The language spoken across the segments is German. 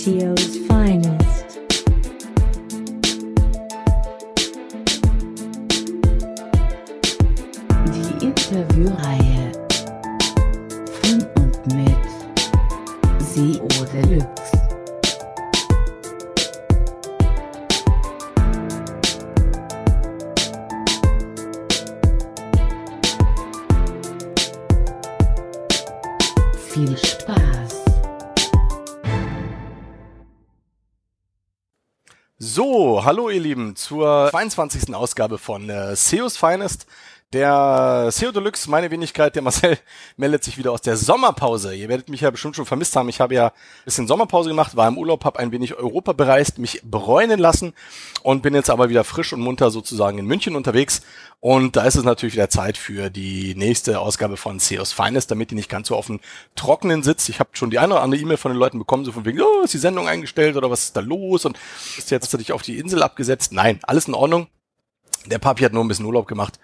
SEO's hallo ihr Lieben zur 22. Ausgabe von äh, SEO's Finest. Der SEO Deluxe, meine Wenigkeit, der Marcel, meldet sich wieder aus der Sommerpause. Ihr werdet mich ja bestimmt schon vermisst haben. Ich habe ja ein bisschen Sommerpause gemacht, war im Urlaub, habe ein wenig Europa bereist, mich bräunen lassen und bin jetzt aber wieder frisch und munter sozusagen in München unterwegs. Und da ist es natürlich wieder Zeit für die nächste Ausgabe von SEO's Finest, damit die nicht ganz so auf dem Trockenen sitzt. Ich habe schon die eine oder andere E-Mail von den Leuten bekommen, so von wegen, oh, ist die Sendung eingestellt oder was ist da los und ist jetzt hast du dich auf die Insel abgesetzt? Nein, alles in Ordnung. Der Papi hat nur ein bisschen Urlaub gemacht.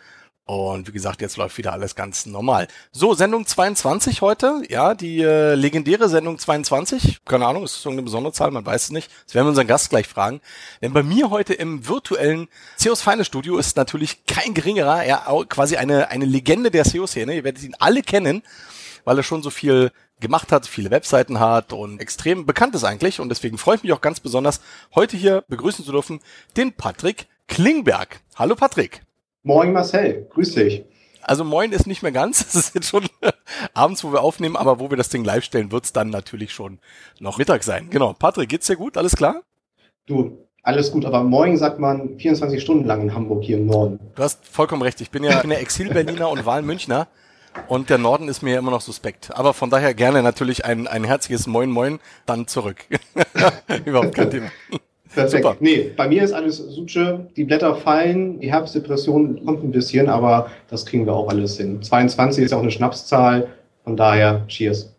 Und wie gesagt, jetzt läuft wieder alles ganz normal. So, Sendung 22 heute. Ja, die äh, legendäre Sendung 22. Keine Ahnung, ist das irgendeine besondere Zahl? Man weiß es nicht. Das werden wir unseren Gast gleich fragen. Denn bei mir heute im virtuellen SEOs Feine Studio ist natürlich kein geringerer, ja, quasi eine, eine Legende der SEO-Szene. Ihr werdet ihn alle kennen, weil er schon so viel gemacht hat, viele Webseiten hat und extrem bekannt ist eigentlich. Und deswegen freue ich mich auch ganz besonders, heute hier begrüßen zu dürfen den Patrick Klingberg. Hallo Patrick. Moin Marcel, grüß dich. Also moin ist nicht mehr ganz. Es ist jetzt schon abends, wo wir aufnehmen, aber wo wir das Ding live stellen, wird's dann natürlich schon noch Mittag sein. Genau. Patrick, geht's dir gut? Alles klar? Du, alles gut, aber morgen sagt man 24 Stunden lang in Hamburg hier im Norden. Du hast vollkommen recht. Ich bin ja, ich bin ja Exil-Berliner und Wahlmünchner. Und der Norden ist mir ja immer noch suspekt. Aber von daher gerne natürlich ein, ein herzliches Moin Moin dann zurück. Überhaupt kein Thema. Perfekt. Super. Nee, bei mir ist alles Suche, die Blätter fallen, die Herbstdepression kommt ein bisschen, aber das kriegen wir auch alles hin. 22 ist auch eine Schnapszahl, von daher Cheers.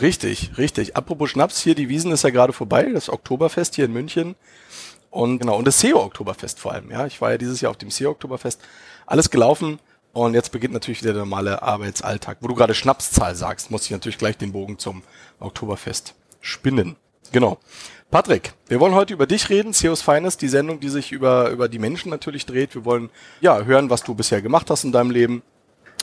Richtig, richtig. Apropos Schnaps, hier die Wiesen ist ja gerade vorbei, das Oktoberfest hier in München. Und genau, und das SEO-Oktoberfest vor allem, ja. Ich war ja dieses Jahr auf dem SEO-Oktoberfest. Alles gelaufen und jetzt beginnt natürlich wieder der normale Arbeitsalltag. Wo du gerade Schnapszahl sagst, muss ich natürlich gleich den Bogen zum Oktoberfest spinnen. Genau. Patrick, wir wollen heute über dich reden, SEOs Finest, die Sendung, die sich über, über die Menschen natürlich dreht. Wir wollen ja hören, was du bisher gemacht hast in deinem Leben,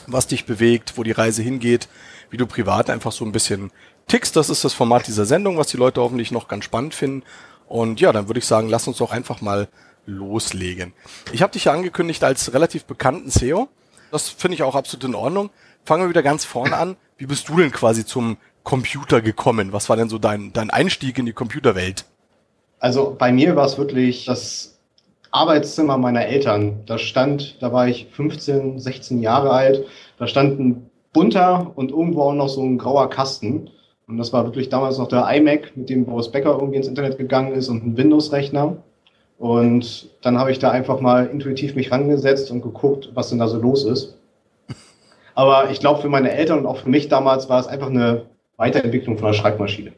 was dich bewegt, wo die Reise hingeht, wie du privat einfach so ein bisschen tickst. Das ist das Format dieser Sendung, was die Leute hoffentlich noch ganz spannend finden. Und ja, dann würde ich sagen, lass uns doch einfach mal loslegen. Ich habe dich ja angekündigt als relativ bekannten SEO. Das finde ich auch absolut in Ordnung. Fangen wir wieder ganz vorne an. Wie bist du denn quasi zum Computer gekommen? Was war denn so dein, dein Einstieg in die Computerwelt? Also bei mir war es wirklich das Arbeitszimmer meiner Eltern. Da stand, da war ich 15, 16 Jahre alt, da stand ein bunter und irgendwo auch noch so ein grauer Kasten. Und das war wirklich damals noch der iMac, mit dem Boris Becker irgendwie ins Internet gegangen ist und ein Windows-Rechner. Und dann habe ich da einfach mal intuitiv mich rangesetzt und geguckt, was denn da so los ist. Aber ich glaube, für meine Eltern und auch für mich damals war es einfach eine Weiterentwicklung von der Schreibmaschine.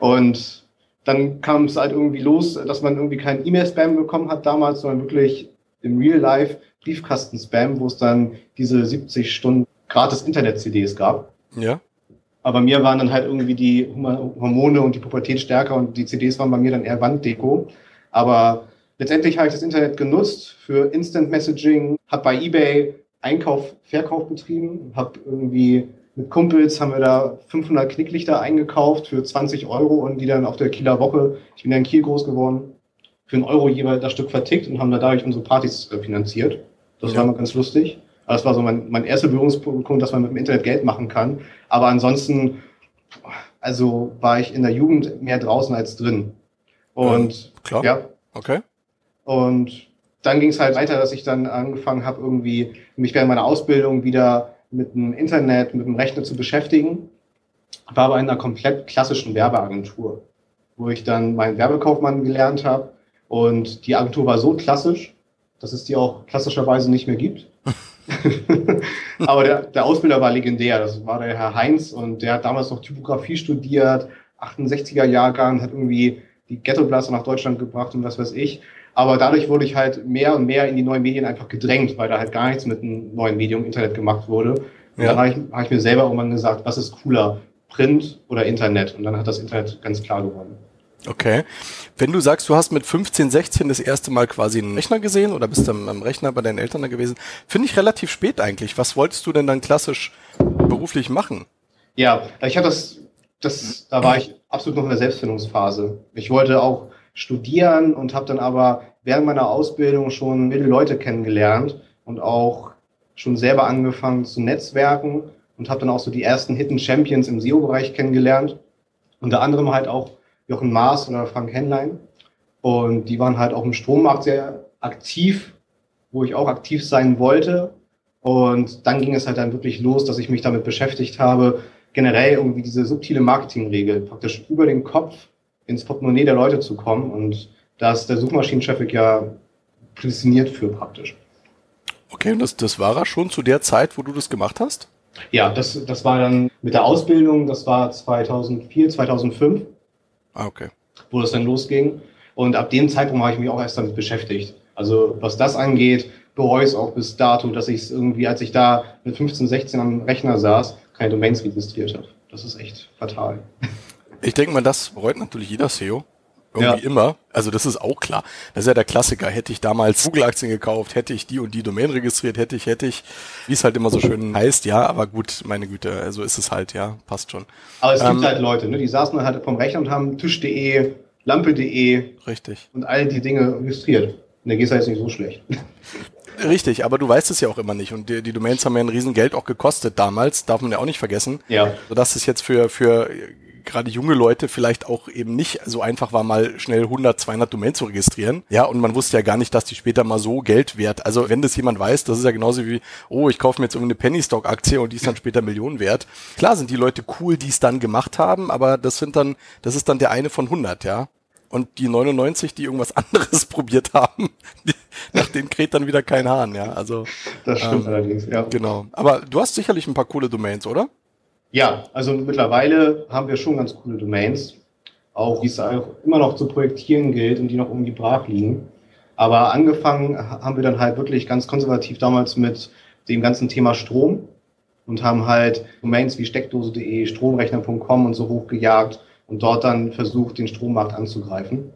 Und dann kam es halt irgendwie los, dass man irgendwie keinen E-Mail-Spam bekommen hat damals, sondern wirklich im Real Life Briefkasten-Spam, wo es dann diese 70 Stunden gratis Internet-CDs gab. Ja. Aber mir waren dann halt irgendwie die Hormone und die Pubertät stärker und die CDs waren bei mir dann eher Wanddeko. Aber letztendlich habe ich das Internet genutzt für Instant Messaging, habe bei eBay Einkauf, Verkauf betrieben, habe irgendwie mit Kumpels haben wir da 500 Knicklichter eingekauft für 20 Euro und die dann auf der Kieler Woche, ich bin ja in Kiel groß geworden, für einen Euro jeweils das Stück vertickt und haben da dadurch unsere Partys äh, finanziert. Das Ja. war mal ganz lustig. Das war so mein, mein erster Berührungspunkt, dass man mit dem Internet Geld machen kann. Aber ansonsten, also war ich in der Jugend mehr draußen als drin. Und Klar. ja, Okay. und dann ging es halt weiter, dass ich dann angefangen habe, irgendwie mich während meiner Ausbildung wieder mit dem Internet, mit dem Rechner zu beschäftigen. War aber in einer komplett klassischen Werbeagentur, wo ich dann meinen Werbekaufmann gelernt habe. Und die Agentur war so klassisch, dass es die auch klassischerweise nicht mehr gibt. aber der, der Ausbilder war legendär. Das war der Herr Heinz und der hat damals noch Typografie studiert, 68er Jahrgang, hat irgendwie die Ghettoblaster nach Deutschland gebracht und was weiß ich. Aber dadurch wurde ich halt mehr und mehr in die neuen Medien einfach gedrängt, weil da halt gar nichts mit einem neuen Medium Internet gemacht wurde. Und Ja. dann habe ich, hab ich mir selber irgendwann gesagt, was ist cooler? Print oder Internet. Und dann hat das Internet ganz klar gewonnen. Okay. Wenn du sagst, du hast mit 15, 16 das erste Mal quasi einen Rechner gesehen oder bist am, am Rechner bei deinen Eltern da gewesen, finde ich relativ spät eigentlich. Was wolltest du denn dann klassisch beruflich machen? Ja, ich hatte das, das, da war ich absolut noch in der Selbstfindungsphase. Ich wollte auch studieren und habe dann aber während meiner Ausbildung schon viele Leute kennengelernt und auch schon selber angefangen zu netzwerken und habe dann auch so die ersten Hidden Champions im SEO-Bereich kennengelernt. Unter anderem halt auch Jochen Maas oder Frank Henlein. Und die waren halt auch im Strommarkt sehr aktiv, wo ich auch aktiv sein wollte. Und dann ging es halt dann wirklich los, dass ich mich damit beschäftigt habe, generell irgendwie diese subtile Marketingregel praktisch über den Kopf ins Portemonnaie der Leute zu kommen. Und da ist der Suchmaschinen-Traffic ja prädestiniert für praktisch. Okay, und das, das war er schon zu der Zeit, wo du das gemacht hast? Ja, das, das war dann mit der Ausbildung, das war 2004, 2005. Ah, okay. Wo das dann losging. Und ab dem Zeitpunkt habe ich mich auch erst damit beschäftigt. Also was das angeht, bereue ich es auch bis dato, dass ich es irgendwie, als ich da mit 15, 16 am Rechner saß, keine Domains registriert habe. Das ist echt fatal. Ich denke mal, das bereut natürlich jeder SEO. Irgendwie ja. immer. Also das ist auch klar. Das ist ja der Klassiker. Hätte ich damals Google-Aktien gekauft, hätte ich die und die Domain registriert, hätte ich, hätte ich, wie es halt immer so schön heißt, ja, aber gut, meine Güte, also ist es halt, ja, passt schon. Aber es ähm, gibt halt Leute, ne, die saßen halt vom Rechner und haben Tisch.de, Lampe.de richtig. und all die Dinge registriert. Und der geht halt nicht so schlecht. Richtig, aber du weißt es ja auch immer nicht. Und die, die Domains haben ja ein Riesengeld auch gekostet damals, darf man ja auch nicht vergessen. Ja. Sodass es jetzt für, für gerade junge Leute vielleicht auch eben nicht so einfach war, mal schnell 100, 200 Domains zu registrieren. Ja, und man wusste ja gar nicht, dass die später mal so Geld wert. Also wenn das jemand weiß, das ist ja genauso wie, oh, ich kaufe mir jetzt irgendeine Penny Stock Aktie und die ist dann später Millionen wert. Klar sind die Leute cool, die es dann gemacht haben, aber das sind dann, das ist dann der eine von 100, ja. Und die 99, die irgendwas anderes probiert haben, die, nach denen kräht dann wieder kein Hahn, ja. Also das stimmt ähm, allerdings, ja. Genau. Aber du hast sicherlich ein paar coole Domains, oder? Ja, also mittlerweile haben wir schon ganz coole Domains, auch wie es auch immer noch zu projektieren gilt und die noch irgendwie brach liegen. Aber angefangen haben wir dann halt wirklich ganz konservativ damals mit dem ganzen Thema Strom und haben halt Domains wie steckdose.de, stromrechner.com und so hochgejagt und dort dann versucht, den Strommarkt anzugreifen.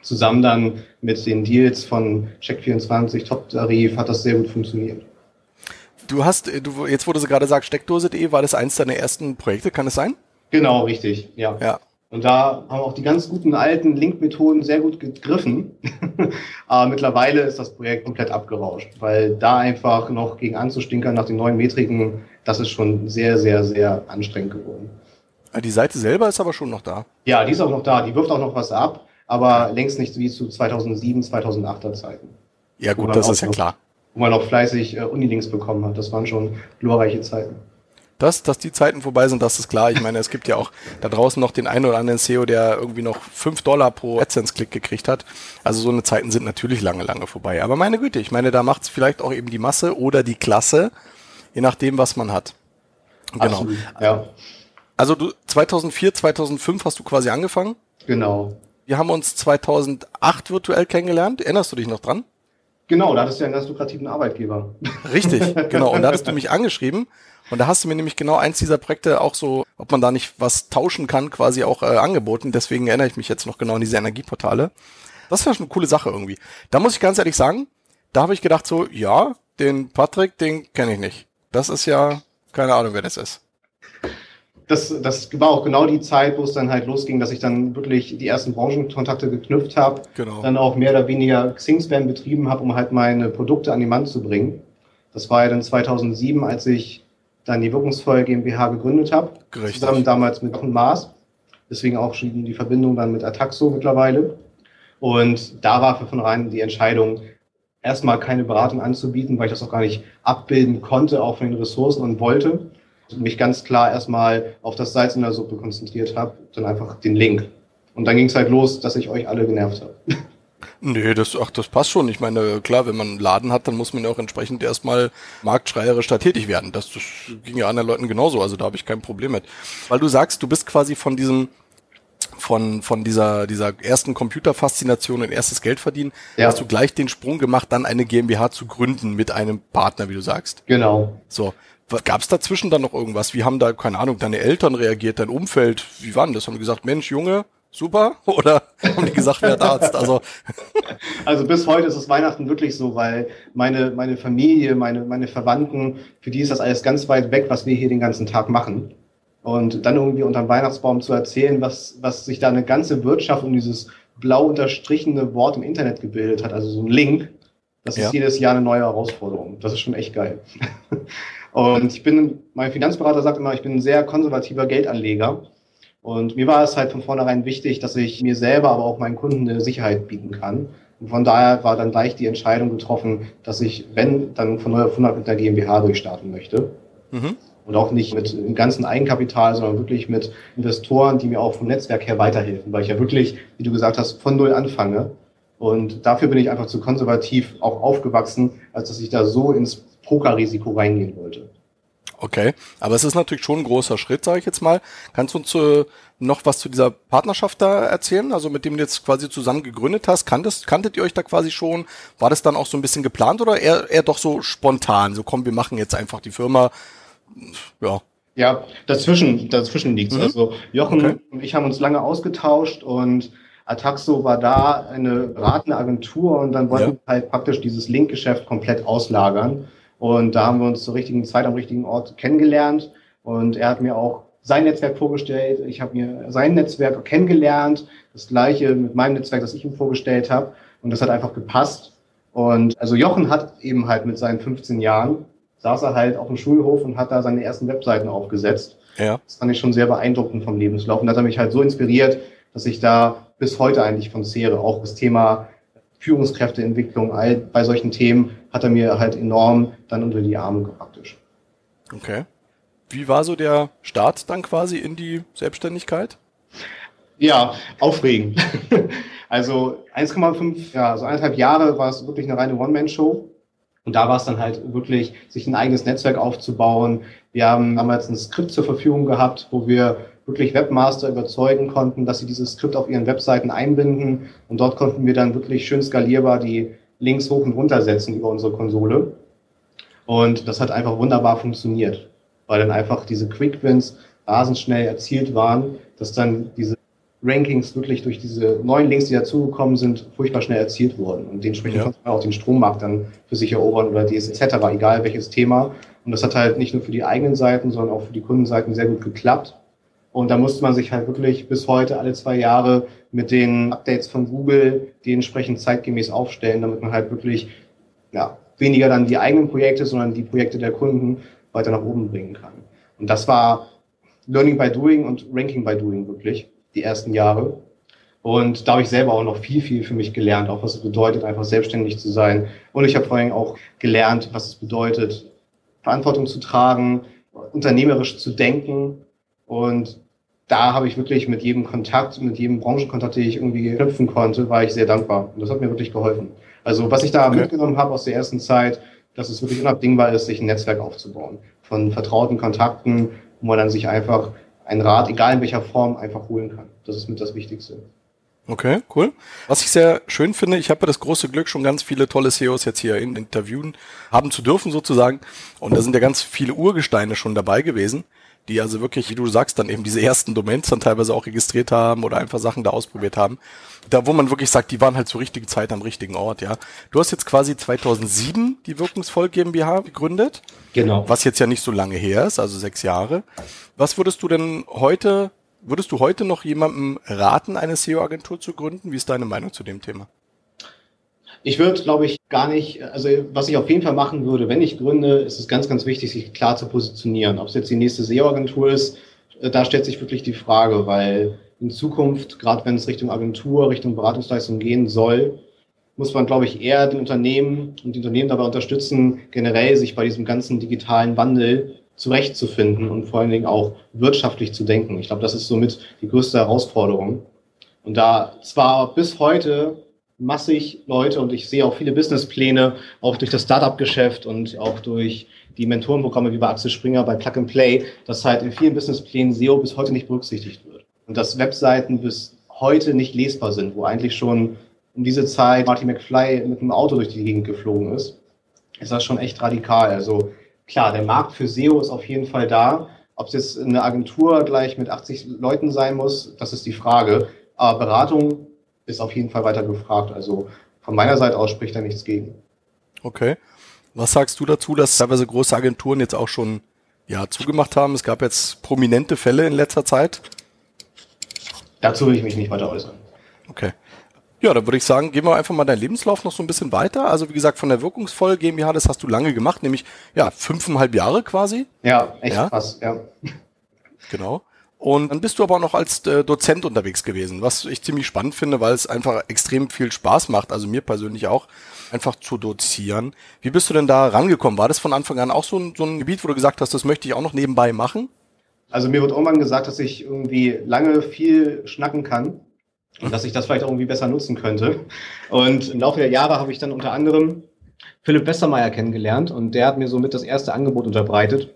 Zusammen dann mit den Deals von Check24, Top-Tarif hat das sehr gut funktioniert. Du hast, äh, du, jetzt wo du gerade sagst, Steckdose.de, war das eins deiner ersten Projekte, kann es sein? Genau, richtig, ja. ja. Und da haben auch die ganz guten alten Link-Methoden sehr gut gegriffen. Aber mittlerweile ist das Projekt komplett abgerauscht, weil da einfach noch gegen anzustinkern nach den neuen Metriken, das ist schon sehr, sehr, sehr anstrengend geworden. Ah, die Seite selber ist aber schon noch da. Ja, die ist auch noch da. Die wirft auch noch was ab, aber längst nicht wie zu 2007, 2008er Zeiten. Ja gut, das ist ja klar wo man auch fleißig äh, Unilinks bekommen hat. Das waren schon glorreiche Zeiten. Das, dass die Zeiten vorbei sind, das ist klar. Ich meine, es gibt ja auch da draußen noch den einen oder anderen SEO, der irgendwie noch fünf Dollar pro AdSense-Klick gekriegt hat. Also so eine Zeiten sind natürlich lange, lange vorbei. Aber meine Güte, ich meine, da macht es vielleicht auch eben die Masse oder die Klasse, je nachdem, was man hat. Genau. Absolut, ja. Also du 2004, 2005 hast du quasi angefangen? Genau. Wir haben uns 2008 virtuell kennengelernt. Erinnerst du dich noch dran? Genau, da hattest du ja einen ganz lukrativen Arbeitgeber. Richtig, genau. Und da hattest du mich angeschrieben und da hast du mir nämlich genau eins dieser Projekte auch so, ob man da nicht was tauschen kann, quasi auch äh, angeboten. Deswegen erinnere ich mich jetzt noch genau an diese Energieportale. Das war schon eine coole Sache irgendwie. Da muss ich ganz ehrlich sagen, da habe ich gedacht so, ja, den Patrick, den kenne ich nicht. Das ist ja, keine Ahnung, wer das ist das, das war auch genau die Zeit, wo es dann halt losging, dass ich dann wirklich die ersten Branchenkontakte geknüpft habe. Genau. Dann auch mehr oder weniger Xing-Spam betrieben habe, um halt meine Produkte an den Mann zu bringen. Das war ja dann 2007, als ich dann die Wirkungsvoll GmbH gegründet habe. Richtig. Zusammen damals mit Maas. Deswegen auch schon die Verbindung dann mit Ataxo mittlerweile. Und da war für von rein die Entscheidung, erstmal keine Beratung anzubieten, weil ich das auch gar nicht abbilden konnte, auch von den Ressourcen und wollte mich ganz klar erstmal auf das Salz in der Suppe konzentriert habe, dann einfach den Link. Und dann ging es halt los, dass ich euch alle genervt habe. Nee, das, ach, das passt schon. Ich meine, klar, wenn man einen Laden hat, dann muss man ja auch entsprechend erstmal marktschreierisch da tätig werden. Das, das ging ja anderen Leuten genauso, also da habe ich kein Problem mit. Weil du sagst, du bist quasi von diesem, von, von dieser, dieser ersten Computerfaszination und erstes Geld verdienen, ja. hast du gleich den Sprung gemacht, dann eine GmbH zu gründen mit einem Partner, wie du sagst. Genau. So. Gab es dazwischen dann noch irgendwas? Wie haben da, keine Ahnung, deine Eltern reagiert, dein Umfeld? Wie waren das? Haben die gesagt, Mensch, Junge, super? Oder haben die gesagt, wer Arzt? Also, also bis heute ist es Weihnachten wirklich so, weil meine, meine Familie, meine, meine Verwandten, für die ist das alles ganz weit weg, was wir hier den ganzen Tag machen. Und dann irgendwie unterm Weihnachtsbaum zu erzählen, was, was sich da eine ganze Wirtschaft um dieses blau unterstrichene Wort im Internet gebildet hat, also so ein Link, das ja. ist jedes Jahr eine neue Herausforderung. Das ist schon echt geil. Und ich bin, mein Finanzberater sagt immer, ich bin ein sehr konservativer Geldanleger. Und mir war es halt von vornherein wichtig, dass ich mir selber, aber auch meinen Kunden eine Sicherheit bieten kann. Und von daher war dann gleich die Entscheidung getroffen, dass ich, wenn, dann von 0 auf 100 mit einer GmbH durchstarten möchte. Mhm. Und auch nicht mit dem ganzen Eigenkapital, sondern wirklich mit Investoren, die mir auch vom Netzwerk her weiterhelfen, weil ich ja wirklich, wie du gesagt hast, von Null anfange. Und dafür bin ich einfach zu konservativ auch aufgewachsen, als dass ich da so ins Pokerrisiko reingehen wollte. Okay, aber es ist natürlich schon ein großer Schritt, sage ich jetzt mal. Kannst du uns äh, noch was zu dieser Partnerschaft da erzählen? Also mit dem du jetzt quasi zusammen gegründet hast, kanntest, kanntet ihr euch da quasi schon? War das dann auch so ein bisschen geplant oder eher, eher doch so spontan? So komm, wir machen jetzt einfach die Firma. Ja. Ja, dazwischen, dazwischen liegt's. Mhm. Also Jochen okay. und ich haben uns lange ausgetauscht und Ataxo war da eine beratende Agentur und dann wollten ja. wir halt praktisch dieses Linkgeschäft komplett auslagern. Und da haben wir uns zur richtigen Zeit am richtigen Ort kennengelernt. Und er hat mir auch sein Netzwerk vorgestellt. Ich habe mir sein Netzwerk kennengelernt. Das gleiche mit meinem Netzwerk, das ich ihm vorgestellt habe. Und das hat einfach gepasst. Und also Jochen hat eben halt mit seinen 15 Jahren, saß er halt auf dem Schulhof und hat da seine ersten Webseiten aufgesetzt. Ja. Das fand ich schon sehr beeindruckend vom Lebenslauf. Und das hat mich halt so inspiriert, dass ich da bis heute eigentlich von zehre. Auch das Thema Führungskräfteentwicklung, all bei solchen Themen hat er mir halt enorm dann unter die Arme praktisch. Okay. Wie war so der Start dann quasi in die Selbstständigkeit? Ja, aufregend. also 1,5, ja, so eineinhalb Jahre war es wirklich eine reine One-Man-Show. Und da war es dann halt wirklich, sich ein eigenes Netzwerk aufzubauen. Wir haben damals ein Skript zur Verfügung gehabt, wo wir wirklich Webmaster überzeugen konnten, dass sie dieses Skript auf ihren Webseiten einbinden. Und dort konnten wir dann wirklich schön skalierbar die Links hoch und runter setzen über unsere Konsole. Und das hat einfach wunderbar funktioniert, weil dann einfach diese Quick Wins rasend schnell erzielt waren, dass dann diese Rankings wirklich durch diese neuen Links, die dazugekommen sind, furchtbar schnell erzielt wurden. Und dementsprechend ja. konnte man auch den Strommarkt dann für sich erobern oder DS etc., egal welches Thema. Und das hat halt nicht nur für die eigenen Seiten, sondern auch für die Kundenseiten sehr gut geklappt. Und da musste man sich halt wirklich bis heute alle zwei Jahre mit den Updates von Google die entsprechend zeitgemäß aufstellen, damit man halt wirklich ja, weniger dann die eigenen Projekte, sondern die Projekte der Kunden weiter nach oben bringen kann. Und das war Learning by Doing und Ranking by Doing wirklich die ersten Jahre. Und da habe ich selber auch noch viel, viel für mich gelernt, auch was es bedeutet, einfach selbstständig zu sein. Und ich habe vor allem auch gelernt, was es bedeutet, Verantwortung zu tragen, unternehmerisch zu denken. Und da habe ich wirklich mit jedem Kontakt, mit jedem Branchenkontakt, den ich irgendwie knüpfen konnte, war ich sehr dankbar. Und das hat mir wirklich geholfen. Also was ich da okay. mitgenommen habe aus der ersten Zeit, dass es wirklich unabdingbar ist, sich ein Netzwerk aufzubauen. Von vertrauten Kontakten, wo man dann sich einfach einen Rat, egal in welcher Form, einfach holen kann. Das ist mit das Wichtigste. Okay, cool. Was ich sehr schön finde, ich habe ja das große Glück, schon ganz viele tolle CEOs jetzt hier in interviewen haben zu dürfen sozusagen. Und da sind ja ganz viele Urgesteine schon dabei gewesen die also wirklich, wie du sagst, dann eben diese ersten Domains dann teilweise auch registriert haben oder einfach Sachen da ausprobiert haben. Da, wo man wirklich sagt, die waren halt zur richtigen Zeit am richtigen Ort, ja. Du hast jetzt quasi 2007 die Wirkungsvoll GmbH gegründet. Genau. Was jetzt ja nicht so lange her ist, also sechs Jahre. Was würdest du denn heute, würdest du heute noch jemandem raten, eine SEO-Agentur zu gründen? Wie ist deine Meinung zu dem Thema? Ich würde, glaube ich, gar nicht, also was ich auf jeden Fall machen würde, wenn ich gründe, ist es ganz, ganz wichtig, sich klar zu positionieren. Ob es jetzt die nächste SEO-Agentur ist, äh, da stellt sich wirklich die Frage, weil in Zukunft, gerade wenn es Richtung Agentur, Richtung Beratungsleistung gehen soll, muss man, glaube ich, eher den Unternehmen und die Unternehmen dabei unterstützen, generell sich bei diesem ganzen digitalen Wandel zurechtzufinden und vor allen Dingen auch wirtschaftlich zu denken. Ich glaube, das ist somit die größte Herausforderung. Und da zwar bis heute massig Leute und ich sehe auch viele Businesspläne, auch durch das Startup-Geschäft und auch durch die Mentorenprogramme wie bei Axel Springer, bei Plug and Play, dass halt in vielen Businessplänen SEO bis heute nicht berücksichtigt wird. Und dass Webseiten bis heute nicht lesbar sind, wo eigentlich schon um diese Zeit Marty McFly mit einem Auto durch die Gegend geflogen ist, ist das schon echt radikal. Also klar, der Markt für SEO ist auf jeden Fall da. Ob es jetzt eine Agentur gleich mit 80 Leuten sein muss, das ist die Frage. Aber Beratung ist auf jeden Fall weiter gefragt. Also von meiner Seite aus spricht da nichts gegen. Okay. Was sagst du dazu, dass teilweise große Agenturen jetzt auch schon ja, zugemacht haben? Es gab jetzt prominente Fälle in letzter Zeit. Dazu will ich mich nicht weiter äußern. Okay. Ja, dann würde ich sagen, gehen wir einfach mal deinen Lebenslauf noch so ein bisschen weiter. Also wie gesagt, von der Wirkungsvoll GmbH, das hast du lange gemacht, nämlich ja fünfeinhalb Jahre quasi. Ja, echt Ja? krass, ja. Genau. Und dann bist du aber auch noch als äh, Dozent unterwegs gewesen, was ich ziemlich spannend finde, weil es einfach extrem viel Spaß macht, also mir persönlich auch, einfach zu dozieren. Wie bist du denn da rangekommen? War das von Anfang an auch so ein, so ein Gebiet, wo du gesagt hast, das möchte ich auch noch nebenbei machen? Also mir wird irgendwann gesagt, dass ich irgendwie lange viel schnacken kann und dass ich das vielleicht auch irgendwie besser nutzen könnte. Und im Laufe der Jahre habe ich dann unter anderem Philipp Westermeier kennengelernt und der hat mir somit das erste Angebot unterbreitet,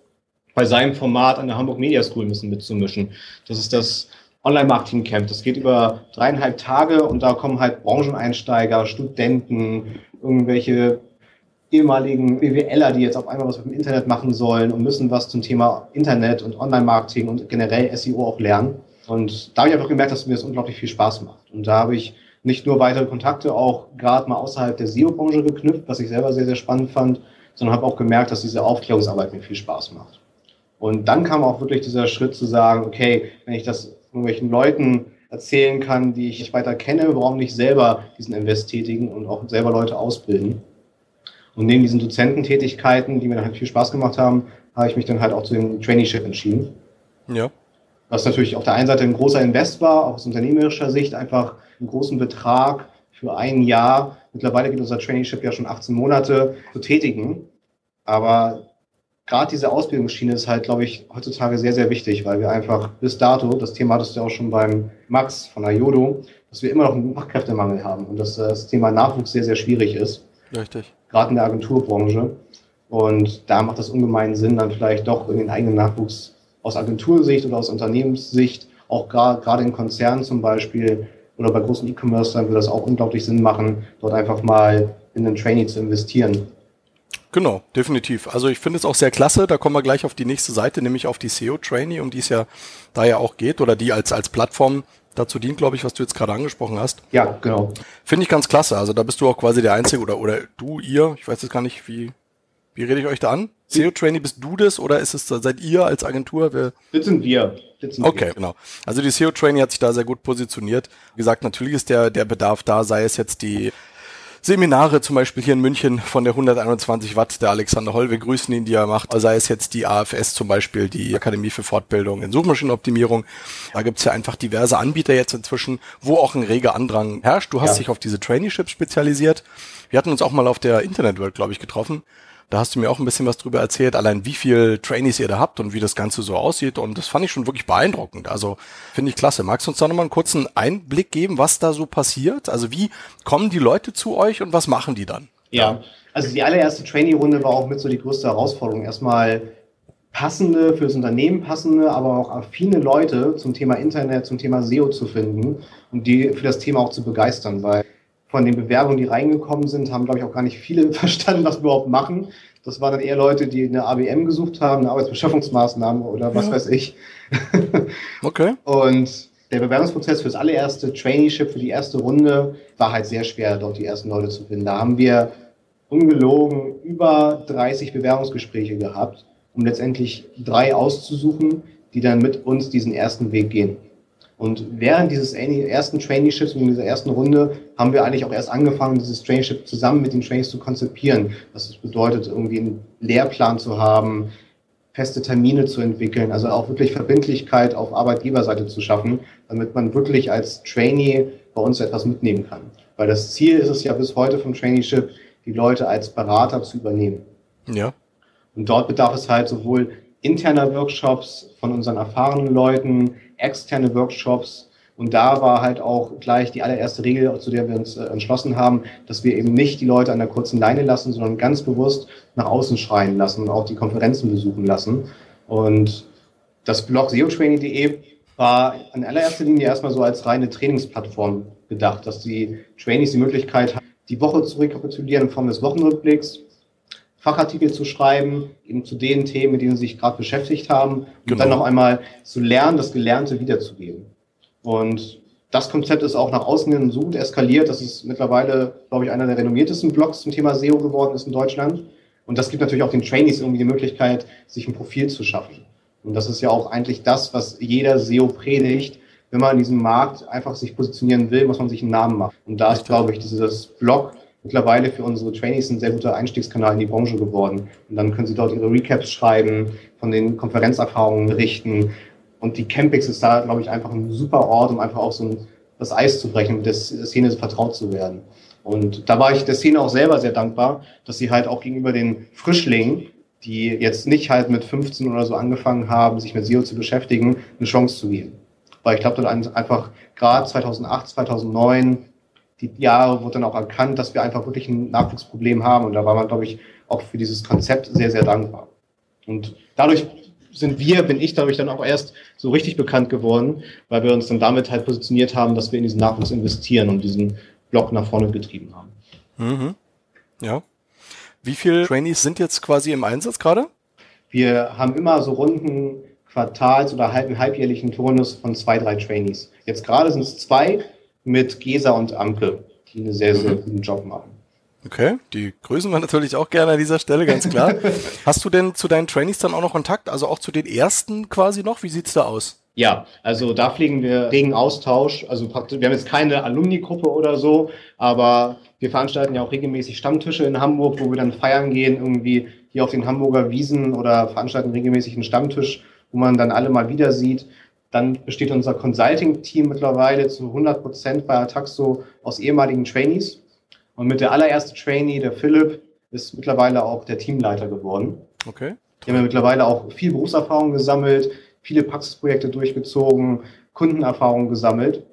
bei seinem Format an der Hamburg Media School ein bisschen mitzumischen. Das ist das Online-Marketing Camp. Das geht über dreieinhalb Tage und da kommen halt Brancheneinsteiger, Studenten, irgendwelche ehemaligen BWLer, die jetzt auf einmal was mit dem Internet machen sollen und müssen was zum Thema Internet und Online-Marketing und generell SEO auch lernen. Und da habe ich einfach gemerkt, dass mir das unglaublich viel Spaß macht. Und da habe ich nicht nur weitere Kontakte auch gerade mal außerhalb der SEO-Branche geknüpft, was ich selber sehr, sehr spannend fand, sondern habe auch gemerkt, dass diese Aufklärungsarbeit mir viel Spaß macht. Und dann kam auch wirklich dieser Schritt zu sagen, okay, wenn ich das irgendwelchen Leuten erzählen kann, die ich nicht weiter kenne, warum nicht selber diesen Invest tätigen und auch selber Leute ausbilden. Und neben diesen Dozententätigkeiten, die mir dann halt viel Spaß gemacht haben, habe ich mich dann halt auch zu dem Traineeship entschieden. Ja. Was natürlich auf der einen Seite ein großer Invest war, auch aus unternehmerischer Sicht einfach einen großen Betrag für ein Jahr. Mittlerweile geht unser Traineeship ja schon 18 Monate zu tätigen. Aber gerade diese Ausbildungsschiene ist halt, glaube ich, heutzutage sehr, sehr wichtig, weil wir einfach bis dato, das Thema hattest du ja auch schon beim Max von Ayodo, dass wir immer noch einen Fachkräftemangel haben und dass das Thema Nachwuchs sehr, sehr schwierig ist, Richtig. gerade in der Agenturbranche. Und da macht das ungemein Sinn, dann vielleicht doch in den eigenen Nachwuchs aus Agentursicht oder aus Unternehmenssicht, auch gerade in Konzernen zum Beispiel oder bei großen E-Commerce, dann würde das auch unglaublich Sinn machen, dort einfach mal in einen Trainee zu investieren. Genau, definitiv. Also ich finde es auch sehr klasse. Da kommen wir gleich auf die nächste Seite, nämlich auf die SEO Trainee, um die es ja da ja auch geht oder die als, als Plattform dazu dient, glaube ich, was du jetzt gerade angesprochen hast. Ja, genau. Finde ich ganz klasse. Also da bist du auch quasi der Einzige oder, oder du, ihr, ich weiß jetzt gar nicht, wie, wie rede ich euch da an? SEO Trainee, bist du das oder ist es, seid ihr als Agentur? Wer, Das sind wir. Das sind Okay, wir. genau. Also die SEO Trainee hat sich da sehr gut positioniert. Wie gesagt, natürlich ist der, der Bedarf da, sei es jetzt die Seminare, zum Beispiel hier in München von der 121 Watt, der Alexander Holl, wir grüßen ihn, die er macht, sei es jetzt die AFS zum Beispiel, die Akademie für Fortbildung in Suchmaschinenoptimierung. Da gibt's ja einfach diverse Anbieter jetzt inzwischen, wo auch ein reger Andrang herrscht. Du hast Ja. dich auf diese Traineeships spezialisiert. Wir hatten uns auch mal auf der Internet World, glaube ich, getroffen. Da hast du mir auch ein bisschen was drüber erzählt, allein wie viel Trainees ihr da habt und wie das Ganze so aussieht. Und das fand ich schon wirklich beeindruckend. Also finde ich klasse. Magst du uns da nochmal einen kurzen Einblick geben, was da so passiert? Also wie kommen die Leute zu euch und was machen die dann? Ja, also die allererste Trainee-Runde war auch mit so die größte Herausforderung. Erstmal passende, fürs Unternehmen passende, aber auch affine Leute zum Thema Internet, zum Thema SEO zu finden und die für das Thema auch zu begeistern, weil von den Bewerbungen, die reingekommen sind, haben, glaube ich, auch gar nicht viele verstanden, was wir überhaupt machen. Das waren dann eher Leute, die eine ABM gesucht haben, eine Arbeitsbeschaffungsmaßnahme oder was Ja. weiß ich. Okay. Und der Bewerbungsprozess fürs allererste Traineeship, für die erste Runde, war halt sehr schwer, dort die ersten Leute zu finden. Da haben wir ungelogen über 30 Bewerbungsgespräche gehabt, um letztendlich drei auszusuchen, die dann mit uns diesen ersten Weg gehen. Und während dieses ersten Traineeships und dieser ersten Runde haben wir eigentlich auch erst angefangen, dieses Traineeship zusammen mit den Trainees zu konzipieren. Das bedeutet, irgendwie einen Lehrplan zu haben, feste Termine zu entwickeln, also auch wirklich Verbindlichkeit auf Arbeitgeberseite zu schaffen, damit man wirklich als Trainee bei uns etwas mitnehmen kann. Weil das Ziel ist es ja bis heute vom Traineeship, die Leute als Berater zu übernehmen. Ja. Und dort bedarf es halt sowohl interner Workshops von unseren erfahrenen Leuten, externe Workshops. Und da war halt auch gleich die allererste Regel, zu der wir uns äh, entschlossen haben, dass wir eben nicht die Leute an der kurzen Leine lassen, sondern ganz bewusst nach außen schreien lassen und auch die Konferenzen besuchen lassen. Und das Blog seotraining.de war in allererster Linie erstmal so als reine Trainingsplattform gedacht, dass die Trainees die Möglichkeit haben, die Woche zu rekapitulieren in Form des Wochenrückblicks, Fachartikel zu schreiben, eben zu den Themen, mit denen sie sich gerade beschäftigt haben, und Genau. dann noch einmal zu lernen, das Gelernte wiederzugeben. Und das Konzept ist auch nach außen hin so gut eskaliert, dass es mittlerweile, glaube ich, einer der renommiertesten Blogs zum Thema SEO geworden ist in Deutschland. Und das gibt natürlich auch den Trainees irgendwie die Möglichkeit, sich ein Profil zu schaffen. Und das ist ja auch eigentlich das, was jeder SEO predigt. Wenn man in diesem Markt einfach sich positionieren will, muss man sich einen Namen machen. Und da ist, glaube ich, dieses Blog mittlerweile für unsere Trainees ein sehr guter Einstiegskanal in die Branche geworden. Und dann können sie dort ihre Recaps schreiben, von den Konferenzerfahrungen berichten. Und die Campix ist da, glaube ich, einfach ein super Ort, um einfach auch so ein, das Eis zu brechen, mit der Szene vertraut zu werden. Und da war ich der Szene auch selber sehr dankbar, dass sie halt auch gegenüber den Frischlingen, die jetzt nicht halt mit 15 oder so angefangen haben, sich mit SEO zu beschäftigen, eine Chance zu geben. Weil ich glaube, dann ein- einfach gerade 2008, 2009, die Jahre wurde dann auch erkannt, dass wir einfach wirklich ein Nachwuchsproblem haben. Und da war man, glaube ich, auch für dieses Konzept sehr, sehr dankbar. Und dadurch sind wir, bin ich, glaube ich, dann auch erst so richtig bekannt geworden, weil wir uns dann damit halt positioniert haben, dass wir in diesen Nachwuchs investieren und diesen Block nach vorne getrieben haben. Mhm. Ja. Wie viele Trainees sind jetzt quasi im Einsatz gerade? Wir haben immer so runden Quartals- oder halben halbjährlichen Turnus von zwei, drei Trainees. Jetzt gerade sind es zwei mit Gesa und Amke, die einen sehr, sehr guten Job machen. Okay, die grüßen wir natürlich auch gerne an dieser Stelle, ganz klar. Hast du denn zu deinen Trainees dann auch noch Kontakt? Also auch zu den ersten quasi noch? Wie sieht's da aus? Ja, also da pflegen wir regen Austausch. Also praktisch, wir haben jetzt keine Alumni-Gruppe oder so, aber wir veranstalten ja auch regelmäßig Stammtische in Hamburg, wo wir dann feiern gehen, irgendwie hier auf den Hamburger Wiesen oder veranstalten regelmäßig einen Stammtisch, wo man dann alle mal wieder sieht. Dann besteht unser Consulting-Team mittlerweile zu 100 Prozent bei Ataxo aus ehemaligen Trainees. Und mit der allererste Trainee, der Philipp, ist mittlerweile auch der Teamleiter geworden. Okay. Die haben ja mittlerweile auch viel Berufserfahrung gesammelt, viele Praxisprojekte durchgezogen, Kundenerfahrung gesammelt.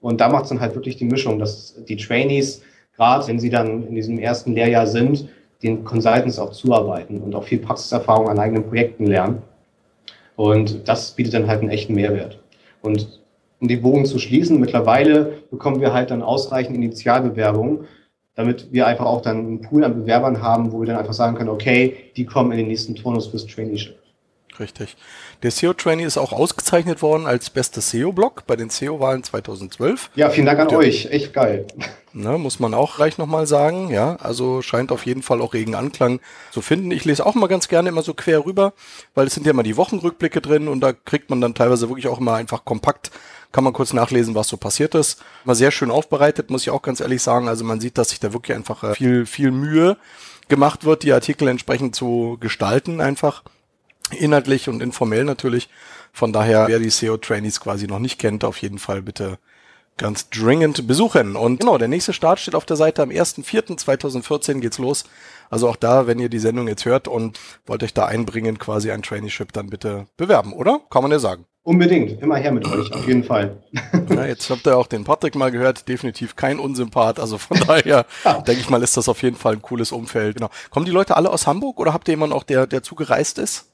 Und da macht es dann halt wirklich die Mischung, dass die Trainees, gerade wenn sie dann in diesem ersten Lehrjahr sind, den Consultants auch zuarbeiten und auch viel Praxiserfahrung an eigenen Projekten lernen. Und das bietet dann halt einen echten Mehrwert. Und um die Bogen zu schließen, mittlerweile bekommen wir halt dann ausreichend Initialbewerbungen, damit wir einfach auch dann einen Pool an Bewerbern haben, wo wir dann einfach sagen können, okay, die kommen in den nächsten Turnus fürs Traineeship. Richtig. Der SEO-Trainee ist auch ausgezeichnet worden als bester SEO-Blog bei den SEO-Wahlen 2012. Ja, vielen Dank an Ja. euch. Echt geil. Ne, muss man auch gleich nochmal sagen, ja. Also scheint auf jeden Fall auch regen Anklang zu finden. Ich lese auch mal ganz gerne immer so quer rüber, weil es sind ja immer die Wochenrückblicke drin und da kriegt man dann teilweise wirklich auch immer einfach kompakt, kann man kurz nachlesen, was so passiert ist. Mal sehr schön aufbereitet, muss ich auch ganz ehrlich sagen. Also man sieht, dass sich da wirklich einfach äh, viel, viel Mühe gemacht wird, die Artikel entsprechend zu gestalten einfach. Inhaltlich und informell natürlich. Von daher, wer die SEO-Trainees quasi noch nicht kennt, auf jeden Fall bitte ganz dringend besuchen. Und genau, der nächste Start steht auf der Seite am 1.4.2014 geht's los. Also auch da, wenn ihr die Sendung jetzt hört und wollt euch da einbringen, quasi ein Traineeship, dann bitte bewerben, oder? Kann man ja sagen. Unbedingt. Immer her mit euch, auf jeden Fall. Ja, jetzt habt ihr auch den Patrick mal gehört, definitiv kein Unsympath. Also von daher denke ich mal, ist das auf jeden Fall ein cooles Umfeld. Genau. Kommen die Leute alle aus Hamburg oder habt ihr jemanden auch, der, der zugereist ist?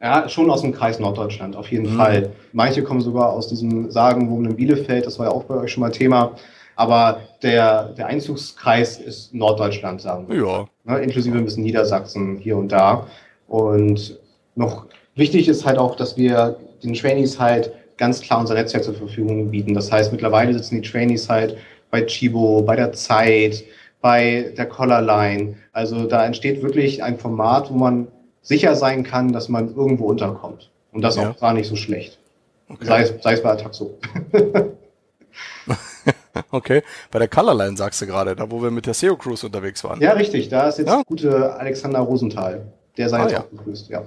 Ja, schon aus dem Kreis Norddeutschland, auf jeden Mhm. Fall. Manche kommen sogar aus diesem sagenwogenen Bielefeld, das war ja auch bei euch schon mal Thema. Aber der, der Einzugskreis ist Norddeutschland, sagen wir. Ja. ne, inklusive ein bisschen Niedersachsen hier und da. Und noch wichtig ist halt auch, dass wir den Trainees halt ganz klar unser Netzwerk zur Verfügung bieten. Das heißt, mittlerweile sitzen die Trainees halt bei Chibo, bei der Zeit, bei der Collarline. Also da entsteht wirklich ein Format, wo man sicher sein kann, dass man irgendwo unterkommt. Und das Ja. auch gar nicht so schlecht. Okay. Sei, es, sei es bei Ataxo. Okay. Bei der Colorline sagst du gerade, da wo wir mit der SEO Cruise unterwegs waren. Ja, richtig. Da ist jetzt Ja. gute Alexander Rosenthal. Der sei Ah, jetzt ja. auch begrüßt, ja.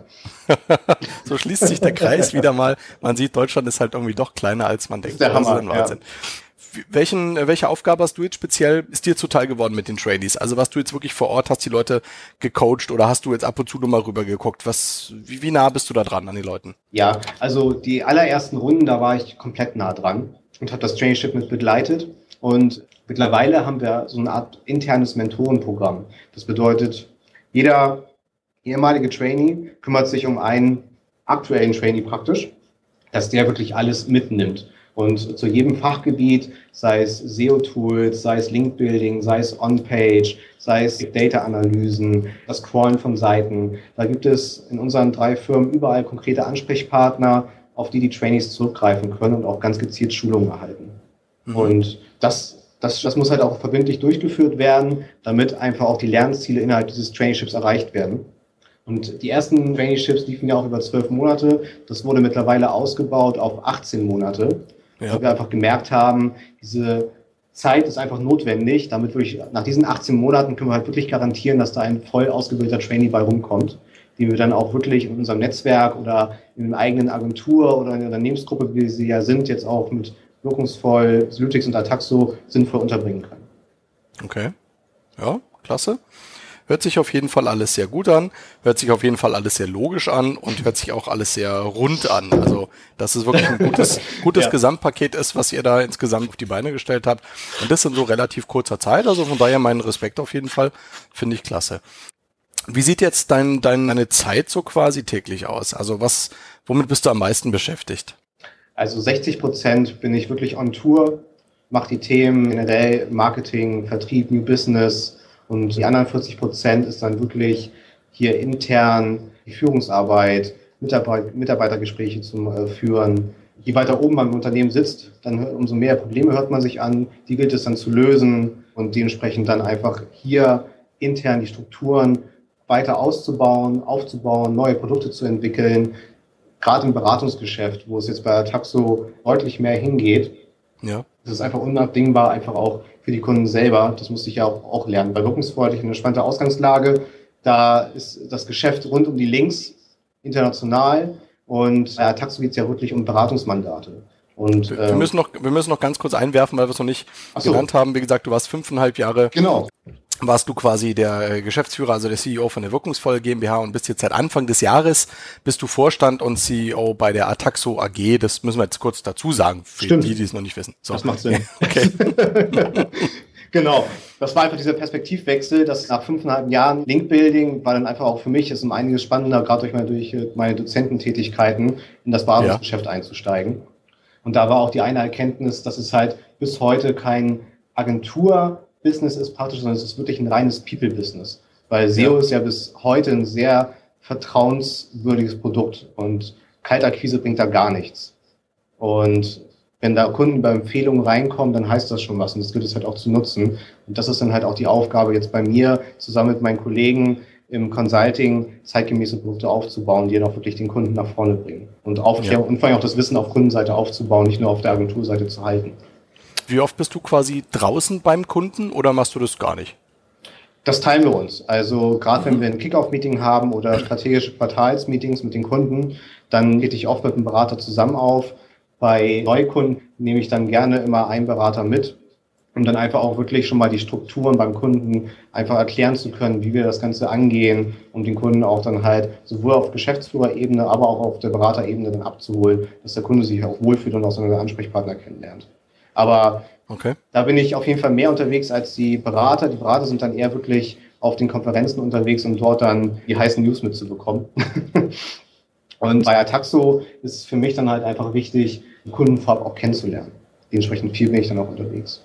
So schließt sich der Kreis wieder mal. Man sieht, Deutschland ist halt irgendwie doch kleiner, als man denkt. der Das Hammer, ein Wahnsinn. Wie- Welchen, äh, welche Aufgabe hast du jetzt speziell, ist dir zuteil geworden mit den Trainees? Also was du jetzt wirklich vor Ort, hast die Leute gecoacht oder hast du jetzt ab und zu nur mal rübergeguckt? Was, wie, wie nah bist du da dran an den Leuten? Ja, also die allerersten Runden, da war ich komplett nah dran und habe das Traineeship mit begleitet. Und mittlerweile haben wir so eine Art internes Mentorenprogramm. Das bedeutet, jeder ehemalige Trainee kümmert sich um einen aktuellen Trainee praktisch, dass der wirklich alles mitnimmt. Und zu jedem Fachgebiet, sei es SEO-Tools, sei es Link-Building, sei es On-Page, sei es Data-Analysen, das Crawlen von Seiten, da gibt es in unseren drei Firmen überall konkrete Ansprechpartner, auf die die Trainees zurückgreifen können und auch ganz gezielt Schulungen erhalten. Mhm. Und das, das, das muss halt auch verbindlich durchgeführt werden, damit einfach auch die Lernziele innerhalb dieses Traineeships erreicht werden. Und die ersten Traineeships liefen ja auch über zwölf Monate. Das wurde mittlerweile ausgebaut auf 18 Monate, ja. weil wir einfach gemerkt haben, diese Zeit ist einfach notwendig, damit wirklich nach diesen 18 Monaten können wir halt wirklich garantieren, dass da ein voll ausgebildeter Trainee bei rumkommt, den wir dann auch wirklich in unserem Netzwerk oder in einer eigenen Agentur oder in der Unternehmensgruppe, wie sie ja sind, jetzt auch mit wirkungsvoll Sylytics und Ataxo sinnvoll unterbringen können. Okay. Ja, klasse. Hört sich auf jeden Fall alles sehr gut an, hört sich auf jeden Fall alles sehr logisch an und hört sich auch alles sehr rund an. Also, dass es wirklich ein gutes, gutes ja. Gesamtpaket ist, was ihr da insgesamt auf die Beine gestellt habt. Und das in so relativ kurzer Zeit. Also von daher meinen Respekt auf jeden Fall. Finde ich klasse. Wie sieht jetzt dein, deine Zeit so quasi täglich aus? Also was, womit bist du am meisten beschäftigt? Also 60 Prozent bin ich wirklich on Tour, mache die Themen generell Marketing, Vertrieb, New Business und die anderen 40 Prozent ist dann wirklich hier intern die Führungsarbeit, Mitarbeit Mitarbeitergespräche zu äh, führen. Je weiter oben man im Unternehmen sitzt, dann umso mehr Probleme hört man sich an. Die gilt es dann zu lösen und dementsprechend dann einfach hier intern die Strukturen weiter auszubauen, aufzubauen, neue Produkte zu entwickeln, gerade im Beratungsgeschäft, wo es jetzt bei Taxo deutlich mehr hingeht, ja. das ist einfach unabdingbar, einfach auch für die Kunden selber. Das musste ich ja auch, auch lernen. Bei wirkungsfreundlich eine spannende Ausgangslage, da ist das Geschäft rund um die Links international und bei Taxo geht es ja wirklich um Beratungsmandate. Und, wir, ähm, müssen noch, wir müssen noch ganz kurz einwerfen, weil wir es noch nicht so. genannt haben. Wie gesagt, du warst fünfeinhalb Jahre genau warst du quasi der äh, Geschäftsführer, also der CEO von der Wirkungsvoll GmbH und bist jetzt seit Anfang des Jahres, bist du Vorstand und CEO bei der Ataxo AG. Das müssen wir jetzt kurz dazu sagen, für Stimmt. die, die es noch nicht wissen. So. Das macht Sinn. okay. genau. Das war einfach dieser Perspektivwechsel, dass nach fünfeinhalb Jahren Linkbuilding war dann einfach auch für mich ist um einiges spannender, gerade durch meine, durch äh, meine Dozententätigkeiten in das Beratungsgeschäft ja. einzusteigen. Und da war auch die eine Erkenntnis, dass es halt bis heute kein Agentur Business ist praktisch, sondern es ist wirklich ein reines People-Business. Weil SEO ja. ist ja bis heute ein sehr vertrauenswürdiges Produkt und Kaltakquise bringt da gar nichts. Und wenn da Kunden bei Empfehlungen reinkommen, dann heißt das schon was und das gilt es halt auch zu nutzen. Und das ist dann halt auch die Aufgabe jetzt bei mir, zusammen mit meinen Kollegen im Consulting zeitgemäße Produkte aufzubauen, die dann auch wirklich den Kunden nach vorne bringen. Und, ja. und vor allem auch das Wissen auf Kundenseite aufzubauen, nicht nur auf der Agenturseite zu halten. Wie oft bist du quasi draußen beim Kunden oder machst du das gar nicht? Das teilen wir uns. Also gerade wenn wir ein Kickoff-Meeting haben oder strategische Quartalsmeetings mit den Kunden, dann geht ich oft mit einem Berater zusammen auf. Bei Neukunden nehme ich dann gerne immer einen Berater mit, um dann einfach auch wirklich schon mal die Strukturen beim Kunden einfach erklären zu können, wie wir das Ganze angehen, um den Kunden auch dann halt sowohl auf Geschäftsführerebene, aber auch auf der Beraterebene dann abzuholen, dass der Kunde sich auch wohlfühlt und auch seinen Ansprechpartner kennenlernt. Aber okay. da bin ich auf jeden Fall mehr unterwegs als die Berater. Die Berater sind dann eher wirklich auf den Konferenzen unterwegs, um dort dann die heißen News mitzubekommen. Und bei Ataxo ist es für mich dann halt einfach wichtig, den Kunden vorab auch kennenzulernen. Dementsprechend viel bin ich dann auch unterwegs.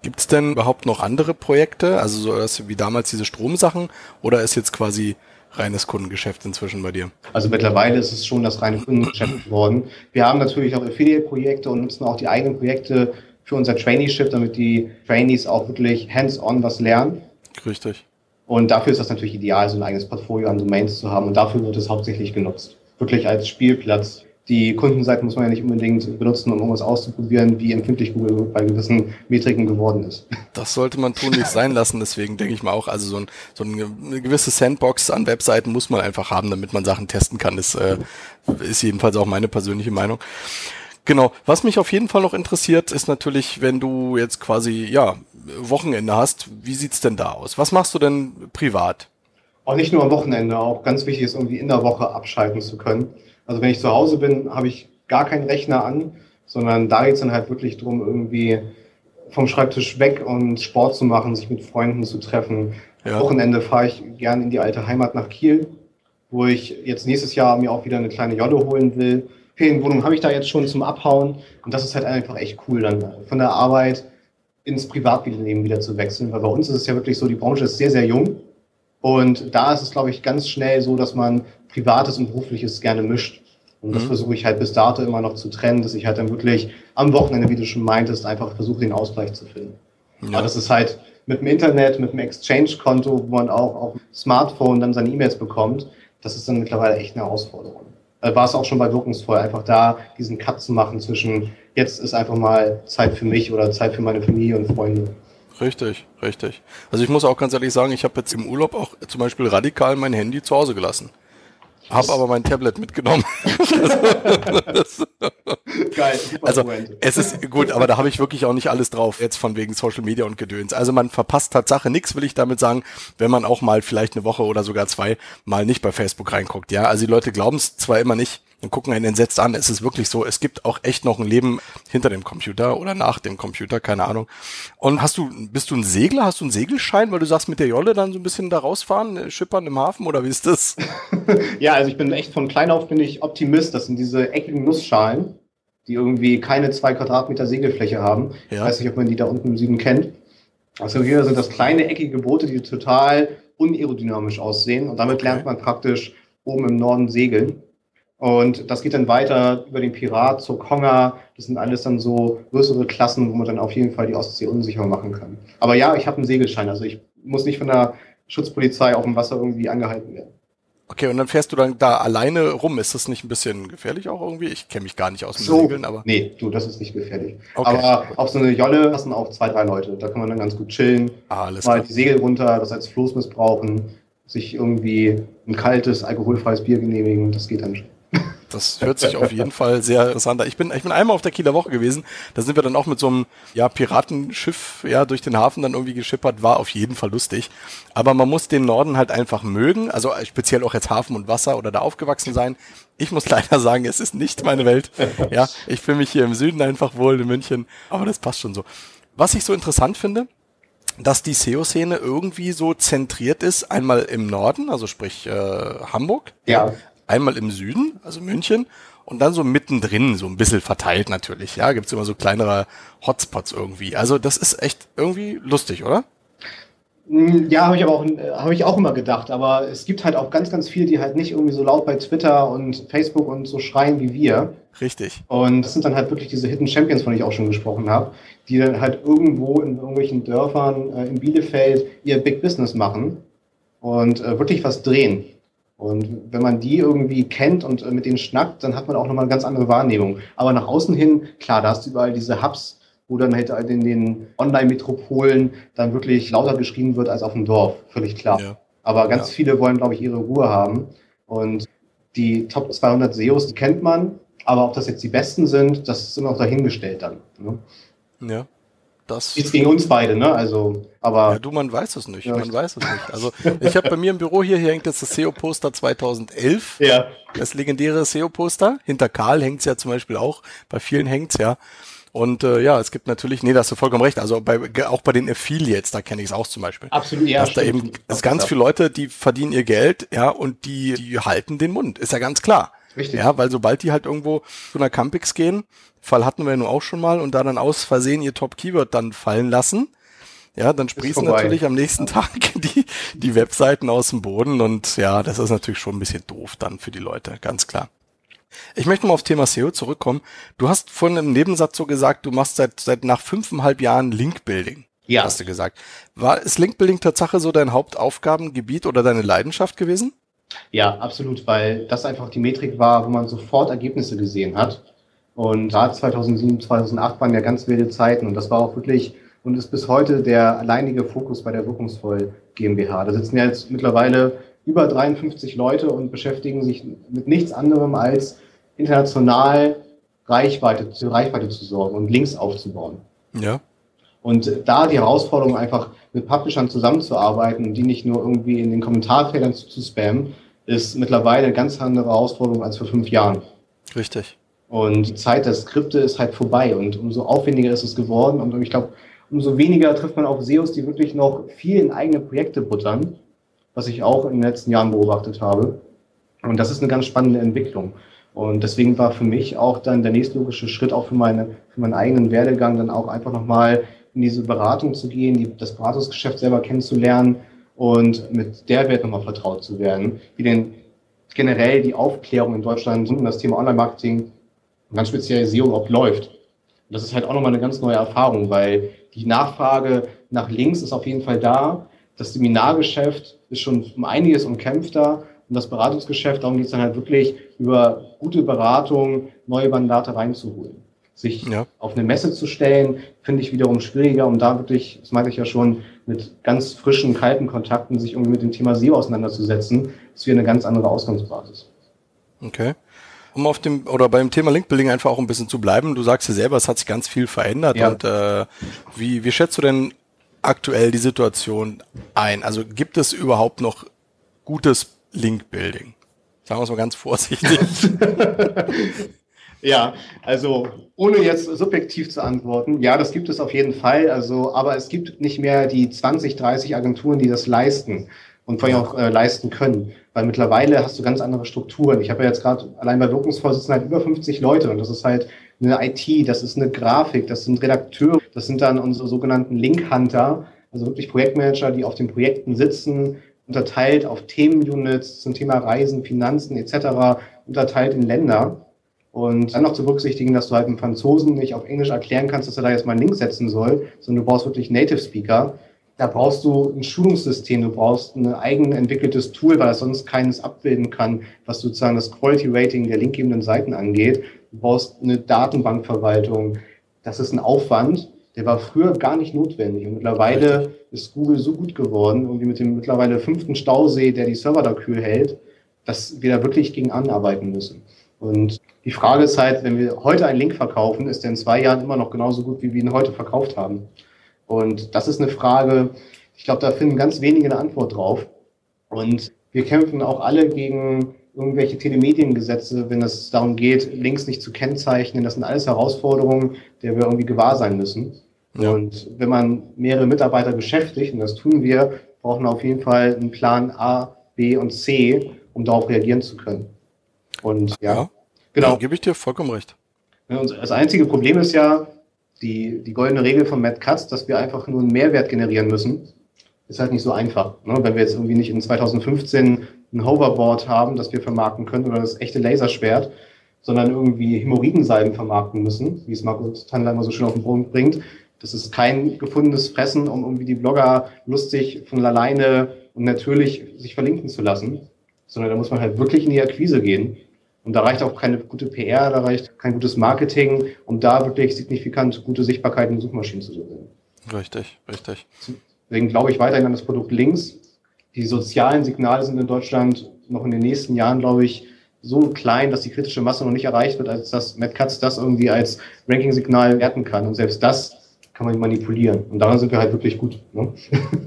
Gibt es denn überhaupt noch andere Projekte, also so wie damals diese Stromsachen, oder ist jetzt quasi reines Kundengeschäft inzwischen bei dir? Also mittlerweile ist es schon das reine Kundengeschäft geworden. Wir haben natürlich auch Affiliate-Projekte und nutzen auch die eigenen Projekte für unser Traineeship, damit die Trainees auch wirklich hands-on was lernen. Richtig. Und dafür ist das natürlich ideal, so ein eigenes Portfolio an Domains zu haben. Und dafür wird es hauptsächlich genutzt. Wirklich als Spielplatz die Kundenseite muss man ja nicht unbedingt benutzen, um irgendwas auszuprobieren, wie empfindlich Google bei gewissen Metriken geworden ist. Das sollte man tun nicht sein lassen, deswegen denke ich mal auch, also so, ein, so eine gewisse Sandbox an Webseiten muss man einfach haben, damit man Sachen testen kann. Das äh, ist jedenfalls auch meine persönliche Meinung. Genau. Was mich auf jeden Fall noch interessiert, ist natürlich, wenn du jetzt quasi, ja, Wochenende hast, wie sieht's denn da aus? Was machst du denn privat? Auch nicht nur am Wochenende, auch ganz wichtig ist, irgendwie in der Woche abschalten zu können. Also wenn ich zu Hause bin, habe ich gar keinen Rechner an, sondern da geht es dann halt wirklich darum, irgendwie vom Schreibtisch weg und Sport zu machen, sich mit Freunden zu treffen. Ja. Wochenende fahre ich gern in die alte Heimat nach Kiel, wo ich jetzt nächstes Jahr mir auch wieder eine kleine Jolle holen will. Ferienwohnung habe ich da jetzt schon zum Abhauen. Und das ist halt einfach echt cool, dann von der Arbeit ins Privatleben wieder zu wechseln. Weil bei uns ist es ja wirklich so, die Branche ist sehr, sehr jung. Und da ist es, glaube ich, ganz schnell so, dass man Privates und Berufliches gerne mischt. Und das Mhm. versuche ich halt bis dato immer noch zu trennen, dass ich halt dann wirklich am Wochenende, wie du schon meintest, einfach versuche, den Ausgleich zu finden. Ja. Aber das ist halt mit dem Internet, mit dem Exchange-Konto, wo man auch auf dem Smartphone dann seine E-Mails bekommt, das ist dann mittlerweile echt eine Herausforderung. War es auch schon bei Wirkungsvoll, einfach da diesen Cut zu machen zwischen jetzt ist einfach mal Zeit für mich oder Zeit für meine Familie und Freunde. Richtig, richtig. Also ich muss auch ganz ehrlich sagen, ich habe jetzt im Urlaub auch zum Beispiel radikal mein Handy zu Hause gelassen. Hab aber mein Tablet mitgenommen. Geil, Also es ist gut, aber da habe ich wirklich auch nicht alles drauf, jetzt von wegen Social Media und Gedöns. Also man verpasst Tatsache nichts, will ich damit sagen, wenn man auch mal vielleicht eine Woche oder sogar zwei mal nicht bei Facebook reinguckt. Ja, also die Leute glauben es zwar immer nicht und gucken einen entsetzt an. Es ist wirklich so, es gibt auch echt noch ein Leben hinter dem Computer oder nach dem Computer, keine Ahnung. Und hast du, bist du ein Segler? Hast du einen Segelschein, weil du sagst, mit der Jolle dann so ein bisschen da rausfahren, äh, schippern im Hafen oder wie ist das? Ja, also ich bin echt von klein auf bin ich Optimist. Das sind diese eckigen Nussschalen, die irgendwie keine zwei Quadratmeter Segelfläche haben. Ich Ja. weiß nicht, ob man die da unten im Süden kennt. Also hier sind das kleine eckige Boote, die total unaerodynamisch aussehen. Und damit Okay. lernt man praktisch oben im Norden segeln. Und das geht dann weiter über den Pirat zur Konga. Das sind alles dann so größere Klassen, wo man dann auf jeden Fall die Ostsee unsicher machen kann. Aber ja, ich habe einen Segelschein. Also ich muss nicht von der Schutzpolizei auf dem Wasser irgendwie angehalten werden. Okay, und dann fährst du dann da alleine rum. Ist das nicht ein bisschen gefährlich auch irgendwie? Ich kenne mich gar nicht aus dem So, Segeln, aber. nee, du, das ist nicht gefährlich. Okay. Aber auf so eine Jolle passen auch zwei, drei Leute. Da kann man dann ganz gut chillen, Ah, alles mal klar. die Segel runter, das als Floß missbrauchen, sich irgendwie ein kaltes, alkoholfreies Bier genehmigen. Das geht dann schon. Das hört sich auf jeden Fall sehr interessant an. Ich bin, ich bin einmal auf der Kieler Woche gewesen. Da sind wir dann auch mit so einem ja, Piratenschiff ja, durch den Hafen dann irgendwie geschippert. War auf jeden Fall lustig. Aber man muss den Norden halt einfach mögen. Also äh, speziell auch jetzt Hafen und Wasser oder da aufgewachsen sein. Ich muss leider sagen, es ist nicht meine Welt. Ja, ich fühle mich hier im Süden einfach wohl in München. Aber das passt schon so. Was ich so interessant finde, dass die SEO-Szene irgendwie so zentriert ist, einmal im Norden, also sprich äh, Hamburg, Ja. Einmal im Süden, also München, und dann so mittendrin, so ein bisschen verteilt natürlich. Ja, gibt's immer so kleinere Hotspots irgendwie. Also das ist echt irgendwie lustig, oder? Mm, Ja, habe ich aber auch, äh, habe ich auch immer gedacht. Aber es gibt halt auch ganz, ganz viele, die halt nicht irgendwie so laut bei Twitter und Facebook und so schreien wie wir. Richtig. Und das sind dann halt wirklich diese Hidden Champions, von denen ich auch schon gesprochen habe, die dann halt irgendwo in irgendwelchen Dörfern äh, in Bielefeld ihr Big Business machen und äh, wirklich was drehen. Und wenn man die irgendwie kennt und äh, mit denen schnackt, dann hat man auch nochmal eine ganz andere Wahrnehmung. Aber nach außen hin, klar, da hast du überall diese Hubs, wo dann halt in den Online-Metropolen dann wirklich lauter geschrien wird als auf dem Dorf. Völlig klar. Ja. Aber ganz Ja. viele wollen, glaube ich, ihre Ruhe haben. Und die Top 200 SEOs, die kennt man. Aber ob das jetzt die besten sind, das ist immer noch dahingestellt dann. Ne? Ja. Das. Nichts gegen uns beide, ne? Also, aber Ja, du, man weiß es nicht. Ja, man ich- weiß es nicht. Also ich habe bei mir im Büro hier, hier hängt jetzt das SEO-Poster 2011. ja. Das legendäre SEO-Poster. Hinter Karl hängt's ja zum Beispiel auch. Bei vielen hängt's ja. Und äh, ja, es gibt natürlich, nee, da hast du vollkommen recht. Also bei, auch bei den Affiliates, da kenne ich es auch zum Beispiel. absolut, ja. dass da eben es ganz viele Leute, die verdienen ihr Geld, ja, und die, die halten den Mund. Ist ja ganz klar. Richtig. Ja, weil sobald die halt irgendwo zu einer Campix gehen, Fall hatten wir ja nun auch schon mal, und da dann aus Versehen ihr Top-Keyword dann fallen lassen, ja, dann sprießen natürlich am nächsten Tag die, die Webseiten aus dem Boden und ja, das ist natürlich schon ein bisschen doof dann für die Leute, ganz klar. Ich möchte mal auf Thema SEO zurückkommen. Du hast vorhin im Nebensatz so gesagt, du machst seit, seit nach fünfeinhalb Jahren Link-Building. Ja. Hast du gesagt. War, ist Link-Building Tatsache so dein Hauptaufgabengebiet oder deine Leidenschaft gewesen? Ja, absolut, weil das einfach die Metrik war, wo man sofort Ergebnisse gesehen hat. Und gerade 2007, 2008 waren ja ganz wilde Zeiten und das war auch wirklich und ist bis heute der alleinige Fokus bei der Wirkungsvoll GmbH. Da sitzen ja jetzt mittlerweile über 53 Leute und beschäftigen sich mit nichts anderem als international Reichweite, Reichweite zu sorgen und Links aufzubauen. Ja. Und da die Herausforderung einfach mit Publishern zusammenzuarbeiten und die nicht nur irgendwie in den Kommentarfeldern zu, zu spammen, ist mittlerweile eine ganz andere Herausforderung als vor fünf Jahren. Richtig. Und die Zeit der Skripte ist halt vorbei und umso aufwendiger ist es geworden und ich glaube, umso weniger trifft man auf SEOs, die wirklich noch viel in eigene Projekte buttern, was ich auch in den letzten Jahren beobachtet habe. Und das ist eine ganz spannende Entwicklung. Und deswegen war für mich auch dann der nächstlogische Schritt, auch für, meine, für meinen eigenen Werdegang, dann auch einfach nochmal in diese Beratung zu gehen, die, das Beratungsgeschäft selber kennenzulernen und mit der Welt nochmal vertraut zu werden, wie denn generell die Aufklärung in Deutschland und das Thema Online-Marketing und ganz speziell SEO überhaupt läuft. Und das ist halt auch nochmal eine ganz neue Erfahrung, weil die Nachfrage nach links ist auf jeden Fall da. Das Seminargeschäft ist schon um einiges umkämpfter und das Beratungsgeschäft, darum geht es dann halt wirklich über gute Beratung, neue Mandate reinzuholen. Sich ja. auf eine Messe zu stellen, finde ich wiederum schwieriger, um da wirklich, das meinte ich ja schon, mit ganz frischen, kalten Kontakten sich irgendwie mit dem Thema SEO auseinanderzusetzen, ist wie eine ganz andere Ausgangsbasis. Okay. Um auf dem oder beim Thema Linkbuilding einfach auch ein bisschen zu bleiben, du sagst ja selber, es hat sich ganz viel verändert ja. und äh, wie, wie schätzt du denn aktuell die Situation ein? Also gibt es überhaupt noch gutes Link-Building? Sagen wir es mal ganz vorsichtig. ja, also ohne jetzt subjektiv zu antworten, ja, das gibt es auf jeden Fall. Also, aber es gibt nicht mehr die 20, 30 Agenturen, die das leisten und vor allem auch äh, leisten können. Weil mittlerweile hast du ganz andere Strukturen. Ich habe ja jetzt gerade allein bei Wirkungsvorsitzenden halt über 50 Leute und das ist halt eine IT, das ist eine Grafik, das sind Redakteure, das sind dann unsere sogenannten Link-Hunter, also wirklich Projektmanager, die auf den Projekten sitzen, unterteilt auf Themenunits zum Thema Reisen, Finanzen etc., unterteilt in Länder. Und dann noch zu berücksichtigen, dass du halt einem Franzosen nicht auf Englisch erklären kannst, dass er da jetzt mal einen Link setzen soll, sondern du brauchst wirklich Native Speaker. Da brauchst du ein Schulungssystem, du brauchst ein eigen entwickeltes Tool, weil das sonst keines abbilden kann, was sozusagen das Quality Rating der linkgebenden Seiten angeht. Du brauchst eine Datenbankverwaltung. Das ist ein Aufwand, der war früher gar nicht notwendig. Und mittlerweile ist Google so gut geworden, irgendwie mit dem mittlerweile fünften Stausee, der die Server da kühl hält, dass wir da wirklich gegen anarbeiten müssen. Und die Frage ist halt, wenn wir heute einen Link verkaufen, ist der in zwei Jahren immer noch genauso gut, wie wir ihn heute verkauft haben. Und das ist eine Frage, ich glaube, da finden ganz wenige eine Antwort drauf. Und wir kämpfen auch alle gegen irgendwelche Telemediengesetze, wenn es darum geht, Links nicht zu kennzeichnen. Das sind alles Herausforderungen, der wir irgendwie gewahr sein müssen. Ja. Und wenn man mehrere Mitarbeiter beschäftigt, und das tun wir, brauchen wir auf jeden Fall einen Plan A, B und C, um darauf reagieren zu können. Und ja, ja genau. Ja, gebe ich dir vollkommen recht. Und das einzige Problem ist ja, die, die goldene Regel von Matt Katz, dass wir einfach nur einen Mehrwert generieren müssen, ist halt nicht so einfach. Ne? Wenn wir jetzt irgendwie nicht in 2015 ein Hoverboard haben, das wir vermarkten können oder das echte Laserschwert, sondern irgendwie Hämorrhoidensalben vermarkten müssen, wie es Markus Tandler immer so schön auf den Boden bringt. Das ist kein gefundenes Fressen, um irgendwie die Blogger lustig von alleine und natürlich sich verlinken zu lassen, sondern da muss man halt wirklich in die Akquise gehen. Und da reicht auch keine gute PR, da reicht kein gutes Marketing, um da wirklich signifikant gute Sichtbarkeit in Suchmaschinen zu gewinnen. Richtig, richtig. Deswegen glaube ich weiterhin an das Produkt links. Die sozialen Signale sind in Deutschland noch in den nächsten Jahren, glaube ich, so klein, dass die kritische Masse noch nicht erreicht wird, als dass Matt Katz das irgendwie als Ranking-Signal werten kann. Und selbst das kann man manipulieren. Und daran sind wir halt wirklich gut. Ne?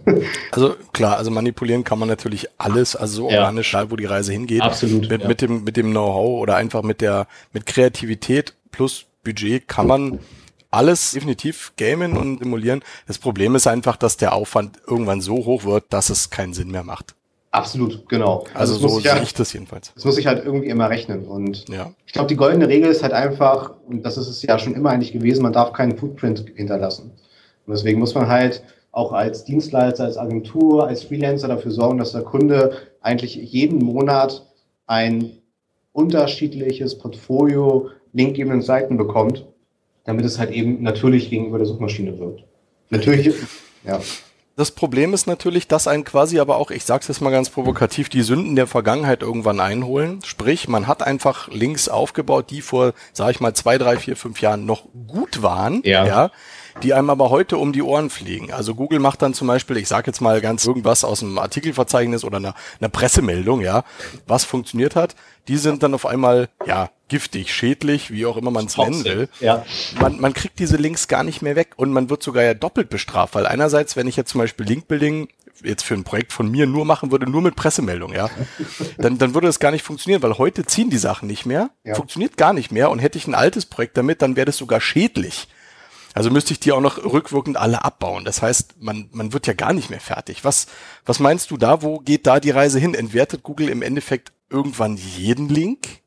Also klar, also manipulieren kann man natürlich alles, also so ja. organisch, wo die Reise hingeht. Absolut. Mit, ja. mit dem, mit dem Know-how oder einfach mit der, mit Kreativität plus Budget kann man alles definitiv gamen und simulieren. Das Problem ist einfach, dass der Aufwand irgendwann so hoch wird, dass es keinen Sinn mehr macht. Absolut, genau. Also, also so sehe ja, ich das jedenfalls. Das muss ich halt irgendwie immer rechnen. Und ja. ich glaube, die goldene Regel ist halt einfach, und das ist es ja schon immer eigentlich gewesen, man darf keinen Footprint hinterlassen. Und deswegen muss man halt auch als Dienstleister, als Agentur, als Freelancer dafür sorgen, dass der Kunde eigentlich jeden Monat ein unterschiedliches Portfolio linkgebenden Seiten bekommt, damit es halt eben natürlich gegenüber der Suchmaschine wird. Natürlich, ja. Das Problem ist natürlich, dass ein quasi aber auch, ich sag's jetzt mal ganz provokativ, die Sünden der Vergangenheit irgendwann einholen. Sprich, man hat einfach Links aufgebaut, die vor, sag ich mal, zwei, drei, vier, fünf Jahren noch gut waren. Ja. ja die einem aber heute um die Ohren fliegen. Also Google macht dann zum Beispiel, ich sage jetzt mal ganz irgendwas aus einem Artikelverzeichnis oder einer, einer Pressemeldung, ja, was funktioniert hat. Die sind dann auf einmal, ja, giftig, schädlich, wie auch immer man es nennen will. Ja. Man, man kriegt diese Links gar nicht mehr weg und man wird sogar ja doppelt bestraft, weil einerseits, wenn ich jetzt zum Beispiel Linkbuilding jetzt für ein Projekt von mir nur machen würde, nur mit Pressemeldung, ja, dann, dann würde das gar nicht funktionieren, weil heute ziehen die Sachen nicht mehr, ja. funktioniert gar nicht mehr und hätte ich ein altes Projekt damit, dann wäre das sogar schädlich. Also müsste ich die auch noch rückwirkend alle abbauen. Das heißt, man, man wird ja gar nicht mehr fertig. Was, was meinst du da? Wo geht da die Reise hin? Entwertet Google im Endeffekt irgendwann jeden Link?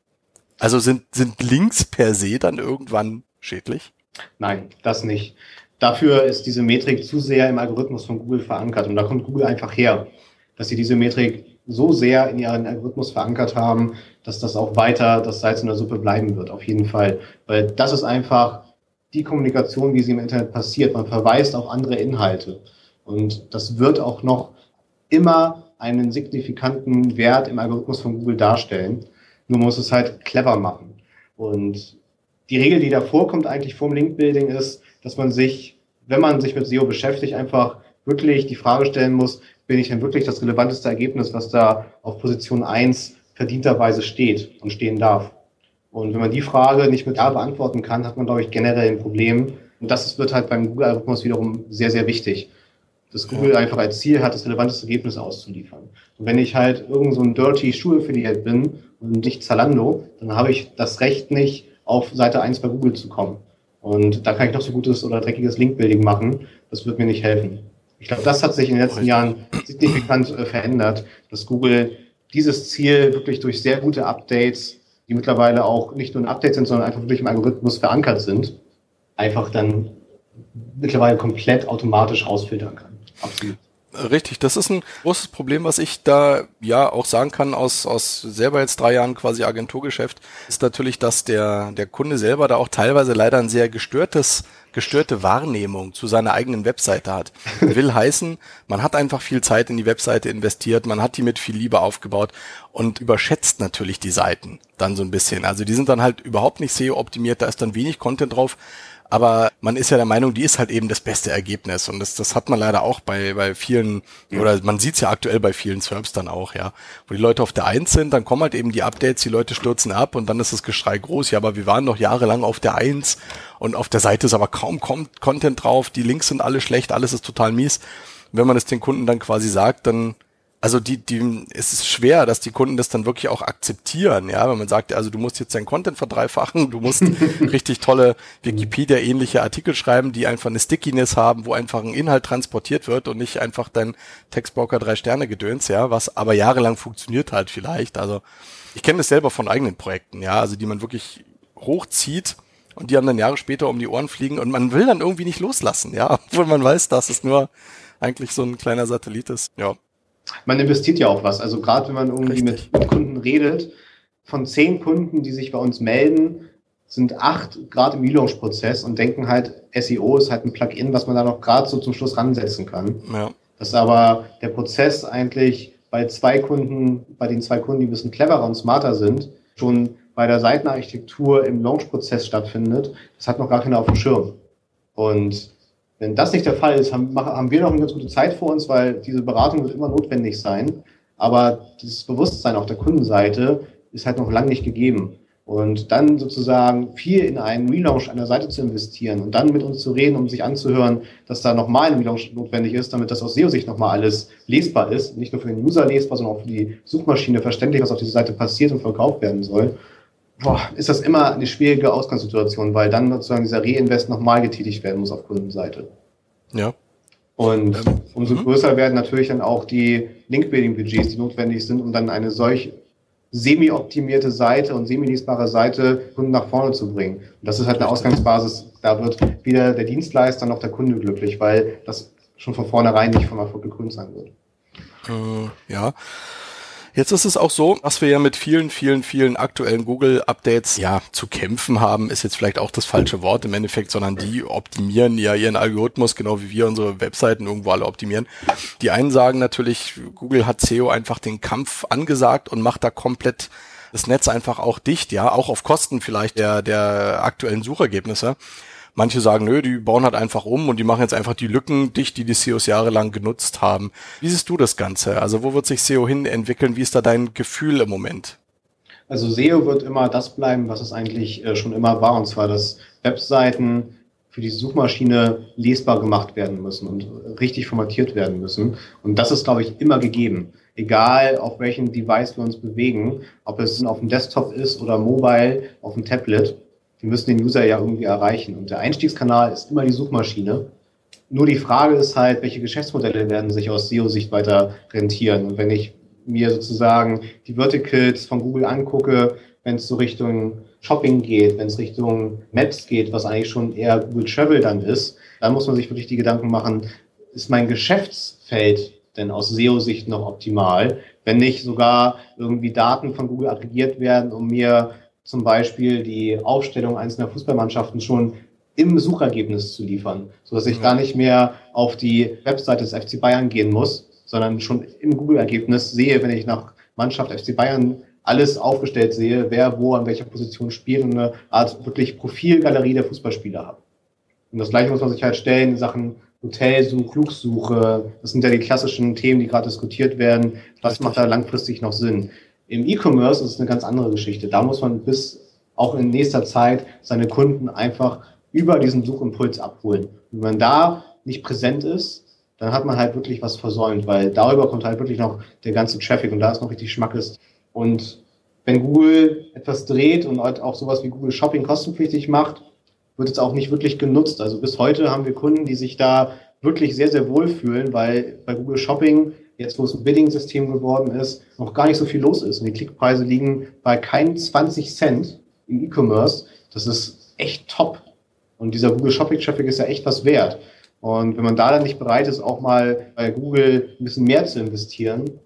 Also sind, sind Links per se dann irgendwann schädlich? Nein, das nicht. Dafür ist diese Metrik zu sehr im Algorithmus von Google verankert. Und da kommt Google einfach her, dass sie diese Metrik so sehr in ihren Algorithmus verankert haben, dass das auch weiter das Salz in der Suppe bleiben wird, auf jeden Fall. Weil das ist einfach die Kommunikation, wie sie im Internet passiert. Man verweist auf andere Inhalte. Und das wird auch noch immer einen signifikanten Wert im Algorithmus von Google darstellen. Nur muss es halt clever machen. Und die Regel, die da vorkommt eigentlich vom Link-Building ist, dass man sich, wenn man sich mit SEO beschäftigt, einfach wirklich die Frage stellen muss, bin ich denn wirklich das relevanteste Ergebnis, was da auf Position 1 verdienterweise steht und stehen darf? Und wenn man die Frage nicht mit Ja beantworten kann, hat man, glaube ich, generell ein Problem. Und das wird halt beim Google-Algorithmus wiederum sehr, sehr wichtig. Dass Google einfach als Ziel hat, das relevanteste Ergebnis auszuliefern. Und wenn ich halt irgend so ein dirty Schuh-Affiliate bin und nicht Zalando, dann habe ich das Recht nicht, auf Seite 1 bei Google zu kommen. Und da kann ich noch so gutes oder dreckiges Link-Building machen. Das wird mir nicht helfen. Ich glaube, das hat sich in den letzten Jahren signifikant äh, verändert, dass Google dieses Ziel wirklich durch sehr gute Updates, die mittlerweile auch nicht nur ein Update sind, sondern einfach wirklich im Algorithmus verankert sind, einfach dann mittlerweile komplett automatisch rausfiltern kann. Absolut. Richtig, das ist ein großes Problem, was ich da ja auch sagen kann aus, aus selber jetzt drei Jahren quasi Agenturgeschäft, ist natürlich, dass der, der Kunde selber da auch teilweise leider ein sehr gestörtes, gestörte Wahrnehmung zu seiner eigenen Webseite hat. Will heißen, man hat einfach viel Zeit in die Webseite investiert, man hat die mit viel Liebe aufgebaut und überschätzt natürlich die Seiten dann so ein bisschen. Also die sind dann halt überhaupt nicht SEO optimiert, da ist dann wenig Content drauf aber man ist ja der Meinung, die ist halt eben das beste Ergebnis. Und das, das hat man leider auch bei, bei vielen, ja. oder man sieht es ja aktuell bei vielen Serbs dann auch, ja. Wo die Leute auf der Eins sind, dann kommen halt eben die Updates, die Leute stürzen ab und dann ist das Geschrei groß. Ja, aber wir waren noch jahrelang auf der Eins und auf der Seite ist aber kaum Content drauf, die Links sind alle schlecht, alles ist total mies. wenn man es den Kunden dann quasi sagt, dann also die, die, es ist schwer, dass die Kunden das dann wirklich auch akzeptieren, ja, wenn man sagt, also du musst jetzt dein Content verdreifachen, du musst richtig tolle Wikipedia-ähnliche Artikel schreiben, die einfach eine Stickiness haben, wo einfach ein Inhalt transportiert wird und nicht einfach dein Textbroker drei Sterne gedöns, ja, was aber jahrelang funktioniert halt vielleicht. Also ich kenne das selber von eigenen Projekten, ja, also die man wirklich hochzieht und die haben dann Jahre später um die Ohren fliegen und man will dann irgendwie nicht loslassen, ja, obwohl man weiß, dass es nur eigentlich so ein kleiner Satellit ist, ja man investiert ja auch was. Also gerade wenn man irgendwie mit, mit, Kunden redet, von zehn Kunden, die sich bei uns melden, sind acht gerade im Relaunch-Prozess und denken halt, SEO ist halt ein Plugin, was man da noch gerade so zum Schluss ransetzen kann. Ja. Dass aber der Prozess eigentlich bei zwei Kunden, bei den zwei Kunden, die ein bisschen cleverer und smarter sind, schon bei der Seitenarchitektur im Launch-Prozess stattfindet, das hat noch gar keiner auf dem Schirm. Und wenn das nicht der Fall ist, haben, wir noch eine ganz gute Zeit vor uns, weil diese Beratung wird immer notwendig sein. Aber dieses Bewusstsein auf der Kundenseite ist halt noch lange nicht gegeben. Und dann sozusagen viel in einen Relaunch einer Seite zu investieren und dann mit uns zu reden, um sich anzuhören, dass da nochmal ein Relaunch notwendig ist, damit das aus SEO-Sicht nochmal alles lesbar ist. Nicht nur für den User lesbar, sondern auch für die Suchmaschine verständlich, was auf dieser Seite passiert und verkauft werden soll. Boah, ist das immer eine schwierige Ausgangssituation, weil dann sozusagen dieser Reinvest nochmal getätigt werden muss auf Kundenseite. Ja. Und ähm, umso mhm. größer werden natürlich dann auch die Link-Building-Budgets, die notwendig sind, um dann eine solch semi-optimierte Seite und semi-lesbare Seite Kunden nach vorne zu bringen. Und das ist halt eine Ausgangsbasis. Da wird weder der Dienstleister noch der Kunde glücklich, weil das schon von vornherein nicht vom Erfolg gekrönt sein wird. Äh, ja. Jetzt ist es auch so, dass wir ja mit vielen, vielen, vielen aktuellen Google-Updates ja zu kämpfen haben, ist jetzt vielleicht auch das falsche Wort im Endeffekt, sondern die optimieren ja ihren Algorithmus, genau wie wir unsere Webseiten irgendwo alle optimieren. Die einen sagen natürlich, Google hat SEO einfach den Kampf angesagt und macht da komplett das Netz einfach auch dicht, ja, auch auf Kosten vielleicht der, der aktuellen Suchergebnisse. Manche sagen, nö, die bauen halt einfach um und die machen jetzt einfach die Lücken dicht, die die SEOs jahrelang genutzt haben. Wie siehst du das Ganze? Also wo wird sich SEO hin entwickeln? Wie ist da dein Gefühl im Moment? Also SEO wird immer das bleiben, was es eigentlich äh, schon immer war, und zwar, dass Webseiten für die Suchmaschine lesbar gemacht werden müssen und richtig formatiert werden müssen. Und das ist, glaube ich, immer gegeben. Egal, auf welchem Device wir uns bewegen, ob es auf dem Desktop ist oder mobile, auf dem Tablet wir müssen den User ja irgendwie erreichen. Und der Einstiegskanal ist immer die Suchmaschine. Nur die Frage ist halt, welche Geschäftsmodelle werden sich aus SEO-Sicht weiter rentieren. Und wenn ich mir sozusagen die Verticals von Google angucke, wenn es so Richtung Shopping geht, wenn es Richtung Maps geht, was eigentlich schon eher Google Travel dann ist, dann muss man sich wirklich die Gedanken machen, ist mein Geschäftsfeld denn aus SEO-Sicht noch optimal, wenn nicht sogar irgendwie Daten von Google aggregiert werden, um mir zum Beispiel die Aufstellung einzelner Fußballmannschaften schon im Suchergebnis zu liefern, so dass ich gar nicht mehr auf die Webseite des FC Bayern gehen muss, sondern schon im Google-Ergebnis sehe, wenn ich nach Mannschaft FC Bayern alles aufgestellt sehe, wer wo an welcher Position spielt und eine Art wirklich Profilgalerie der Fußballspieler habe. Und das gleiche muss man sich halt stellen in Sachen Hotelsuche, Flugsuche. Das sind ja die klassischen Themen, die gerade diskutiert werden. Was macht da langfristig noch Sinn? Im E-Commerce ist es eine ganz andere Geschichte. Da muss man bis auch in nächster Zeit seine Kunden einfach über diesen Suchimpuls abholen. Wenn man da nicht präsent ist, dann hat man halt wirklich was versäumt, weil darüber kommt halt wirklich noch der ganze Traffic und da ist noch richtig Schmack ist. Und wenn Google etwas dreht und halt auch sowas wie Google Shopping kostenpflichtig macht, wird es auch nicht wirklich genutzt. Also bis heute haben wir Kunden, die sich da wirklich sehr, sehr wohl fühlen, weil bei Google Shopping, jetzt wo es ein Bidding-System geworden ist, noch gar nicht so viel los ist. Und die Klickpreise liegen bei keinen 20 Cent im E-Commerce. Das ist echt top. Und dieser Google Shopping Traffic ist ja echt was wert. Und wenn man da dann nicht bereit ist, auch mal bei Google ein bisschen mehr zu investieren,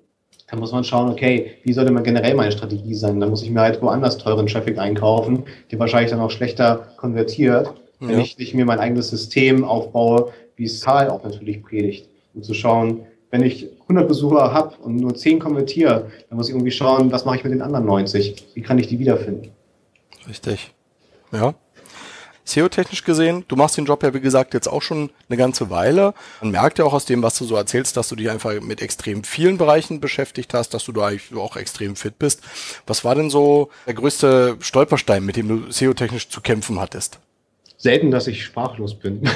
dann muss man schauen, okay, wie sollte man generell meine Strategie sein? Dann muss ich mir halt woanders teuren Traffic einkaufen, der wahrscheinlich dann auch schlechter konvertiert, wenn ja. ich nicht mir mein eigenes System aufbaue, wie es Karl auch natürlich predigt. Um zu schauen, wenn ich 100 Besucher habe und nur 10 konvertiere, dann muss ich irgendwie schauen, was mache ich mit den anderen 90? Wie kann ich die wiederfinden? Richtig. Ja. SEO-technisch gesehen, du machst den Job ja, wie gesagt, jetzt auch schon eine ganze Weile. Man merkt ja auch aus dem, was du so erzählst, dass du dich einfach mit extrem vielen Bereichen beschäftigt hast, dass du da eigentlich auch extrem fit bist. Was war denn so der größte Stolperstein, mit dem du SEO-technisch zu kämpfen hattest? Selten, dass ich sprachlos bin.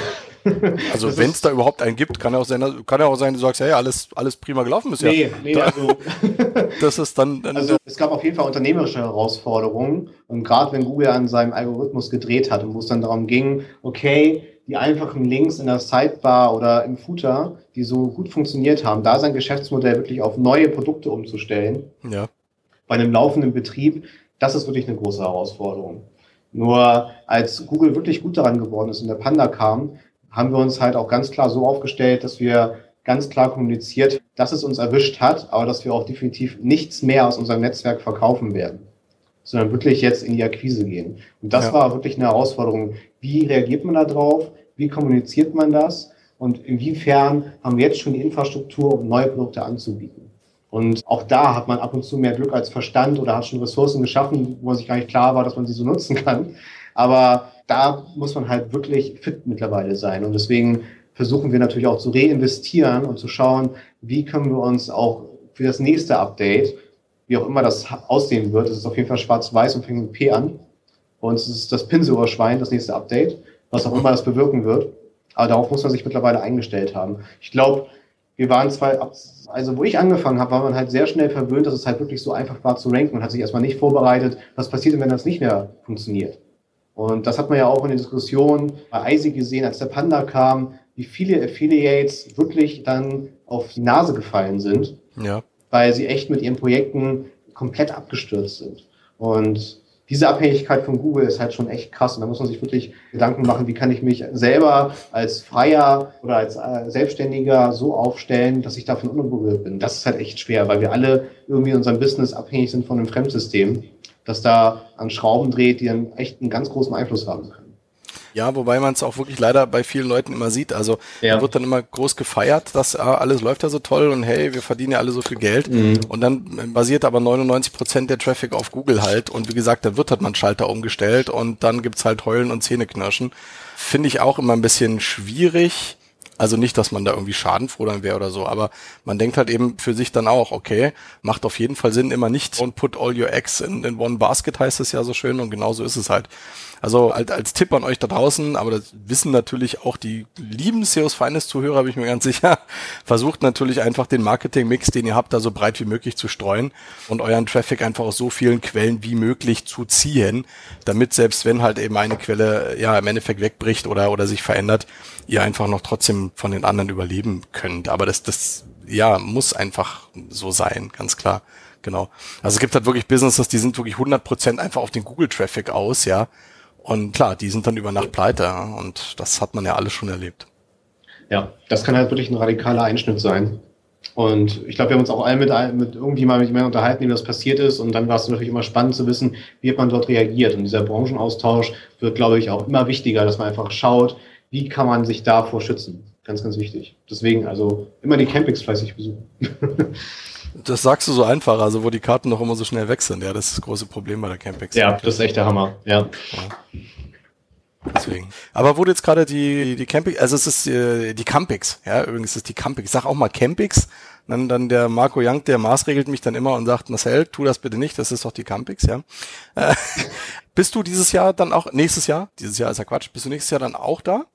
Also wenn es da überhaupt einen gibt, kann ja auch sein, kann ja auch sein, du sagst, hey, alles, alles prima gelaufen bisher. Nee, nee, also das ist dann, dann Also es gab auf jeden Fall unternehmerische Herausforderungen und gerade wenn Google an seinem Algorithmus gedreht hat und wo es dann darum ging, okay, die einfachen Links in der Sidebar oder im Footer, die so gut funktioniert haben, da sein Geschäftsmodell wirklich auf neue Produkte umzustellen. Ja. Bei einem laufenden Betrieb, das ist wirklich eine große Herausforderung. Nur als Google wirklich gut daran geworden ist und der Panda kam, haben wir uns halt auch ganz klar so aufgestellt, dass wir ganz klar kommuniziert, dass es uns erwischt hat, aber dass wir auch definitiv nichts mehr aus unserem Netzwerk verkaufen werden, sondern wirklich jetzt in die Akquise gehen. Und das ja. war wirklich eine Herausforderung. Wie reagiert man da drauf? Wie kommuniziert man das? Und inwiefern haben wir jetzt schon die Infrastruktur, um neue Produkte anzubieten? Und auch da hat man ab und zu mehr Glück als Verstand oder hat schon Ressourcen geschaffen, wo man sich gar nicht klar war, dass man sie so nutzen kann. Aber da muss man halt wirklich fit mittlerweile sein. Und deswegen versuchen wir natürlich auch zu reinvestieren und zu schauen, wie können wir uns auch für das nächste Update, wie auch immer das aussehen wird, es ist auf jeden Fall schwarz-weiß und fängt mit P an. Und es ist das Pinseohrschwein, das nächste Update, was auch immer das bewirken wird. Aber darauf muss man sich mittlerweile eingestellt haben. Ich glaube, wir waren zwei, also wo ich angefangen habe, war man halt sehr schnell verwöhnt, dass es halt wirklich so einfach war zu ranken und hat sich erstmal nicht vorbereitet, was passiert denn, wenn das nicht mehr funktioniert. Und das hat man ja auch in der Diskussion bei ISI gesehen, als der Panda kam, wie viele Affiliates wirklich dann auf die Nase gefallen sind, ja. weil sie echt mit ihren Projekten komplett abgestürzt sind. Und diese Abhängigkeit von Google ist halt schon echt krass. Und da muss man sich wirklich Gedanken machen, wie kann ich mich selber als Freier oder als äh, Selbstständiger so aufstellen, dass ich davon unberührt bin. Das ist halt echt schwer, weil wir alle irgendwie in unserem Business abhängig sind von einem Fremdsystem dass da an Schrauben dreht, die dann echt einen ganz großen Einfluss haben können. Ja, wobei man es auch wirklich leider bei vielen Leuten immer sieht. Also ja. da wird dann immer groß gefeiert, dass ah, alles läuft ja so toll und hey, wir verdienen ja alle so viel Geld. Mhm. Und dann basiert aber 99 Prozent der Traffic auf Google halt. Und wie gesagt, dann wird halt man Schalter umgestellt und dann gibt's halt Heulen und Zähneknirschen. Finde ich auch immer ein bisschen schwierig also nicht, dass man da irgendwie schadenfroh dann wäre oder so, aber man denkt halt eben für sich dann auch, okay, macht auf jeden Fall Sinn, immer nicht und put all your eggs in, in one basket heißt es ja so schön und genauso ist es halt. Also als, als Tipp an euch da draußen, aber das wissen natürlich auch die lieben SEOs Feines Zuhörer, bin ich mir ganz sicher, versucht natürlich einfach den Marketing-Mix, den ihr habt, da so breit wie möglich zu streuen und euren Traffic einfach aus so vielen Quellen wie möglich zu ziehen, damit selbst wenn halt eben eine Quelle ja im Endeffekt wegbricht oder, oder sich verändert, ihr einfach noch trotzdem von den anderen überleben könnt. Aber das, das ja, muss einfach so sein, ganz klar. Genau. Also es gibt halt wirklich Businesses, die sind wirklich 100% einfach auf den Google-Traffic aus, ja. Und klar, die sind dann über Nacht pleite. Und das hat man ja alles schon erlebt. Ja, das kann halt wirklich ein radikaler Einschnitt sein. Und ich glaube, wir haben uns auch alle mit, mit irgendwie mal mit jemandem unterhalten, wie das passiert ist. Und dann war es natürlich immer spannend zu wissen, wie hat man dort reagiert. Und dieser Branchenaustausch wird, glaube ich, auch immer wichtiger, dass man einfach schaut, wie kann man sich davor schützen. Ganz, ganz wichtig. Deswegen, also immer die Campings fleißig besuchen. Das sagst du so einfach, also wo die Karten noch immer so schnell weg sind. Ja, das ist das große Problem bei der Campex. ja, das ist echt der Hammer. Ja. Deswegen. Aber wurde jetzt gerade die, die Camping, also es ist äh, die Campix, ja, übrigens ist es die Campix. Ich sag auch mal Campix, dann, dann der Marco Young, der maßregelt mich dann immer und sagt, Marcel, tu das bitte nicht, das ist doch die Campix, ja. Äh, bist du dieses Jahr dann auch, nächstes Jahr, dieses Jahr ist ja Quatsch, bist du nächstes Jahr dann auch da?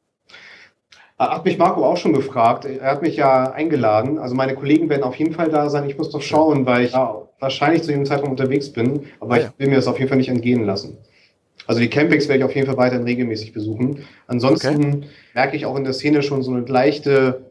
Hat mich Marco auch schon gefragt. Er hat mich ja eingeladen. Also meine Kollegen werden auf jeden Fall da sein. Ich muss doch schauen, weil ich wahrscheinlich zu dem Zeitpunkt unterwegs bin. Aber Ah, ja. ich will mir das auf jeden Fall nicht entgehen lassen. Also die Campings werde ich auf jeden Fall weiterhin regelmäßig besuchen. Ansonsten merke ich auch in der Szene schon so eine leichte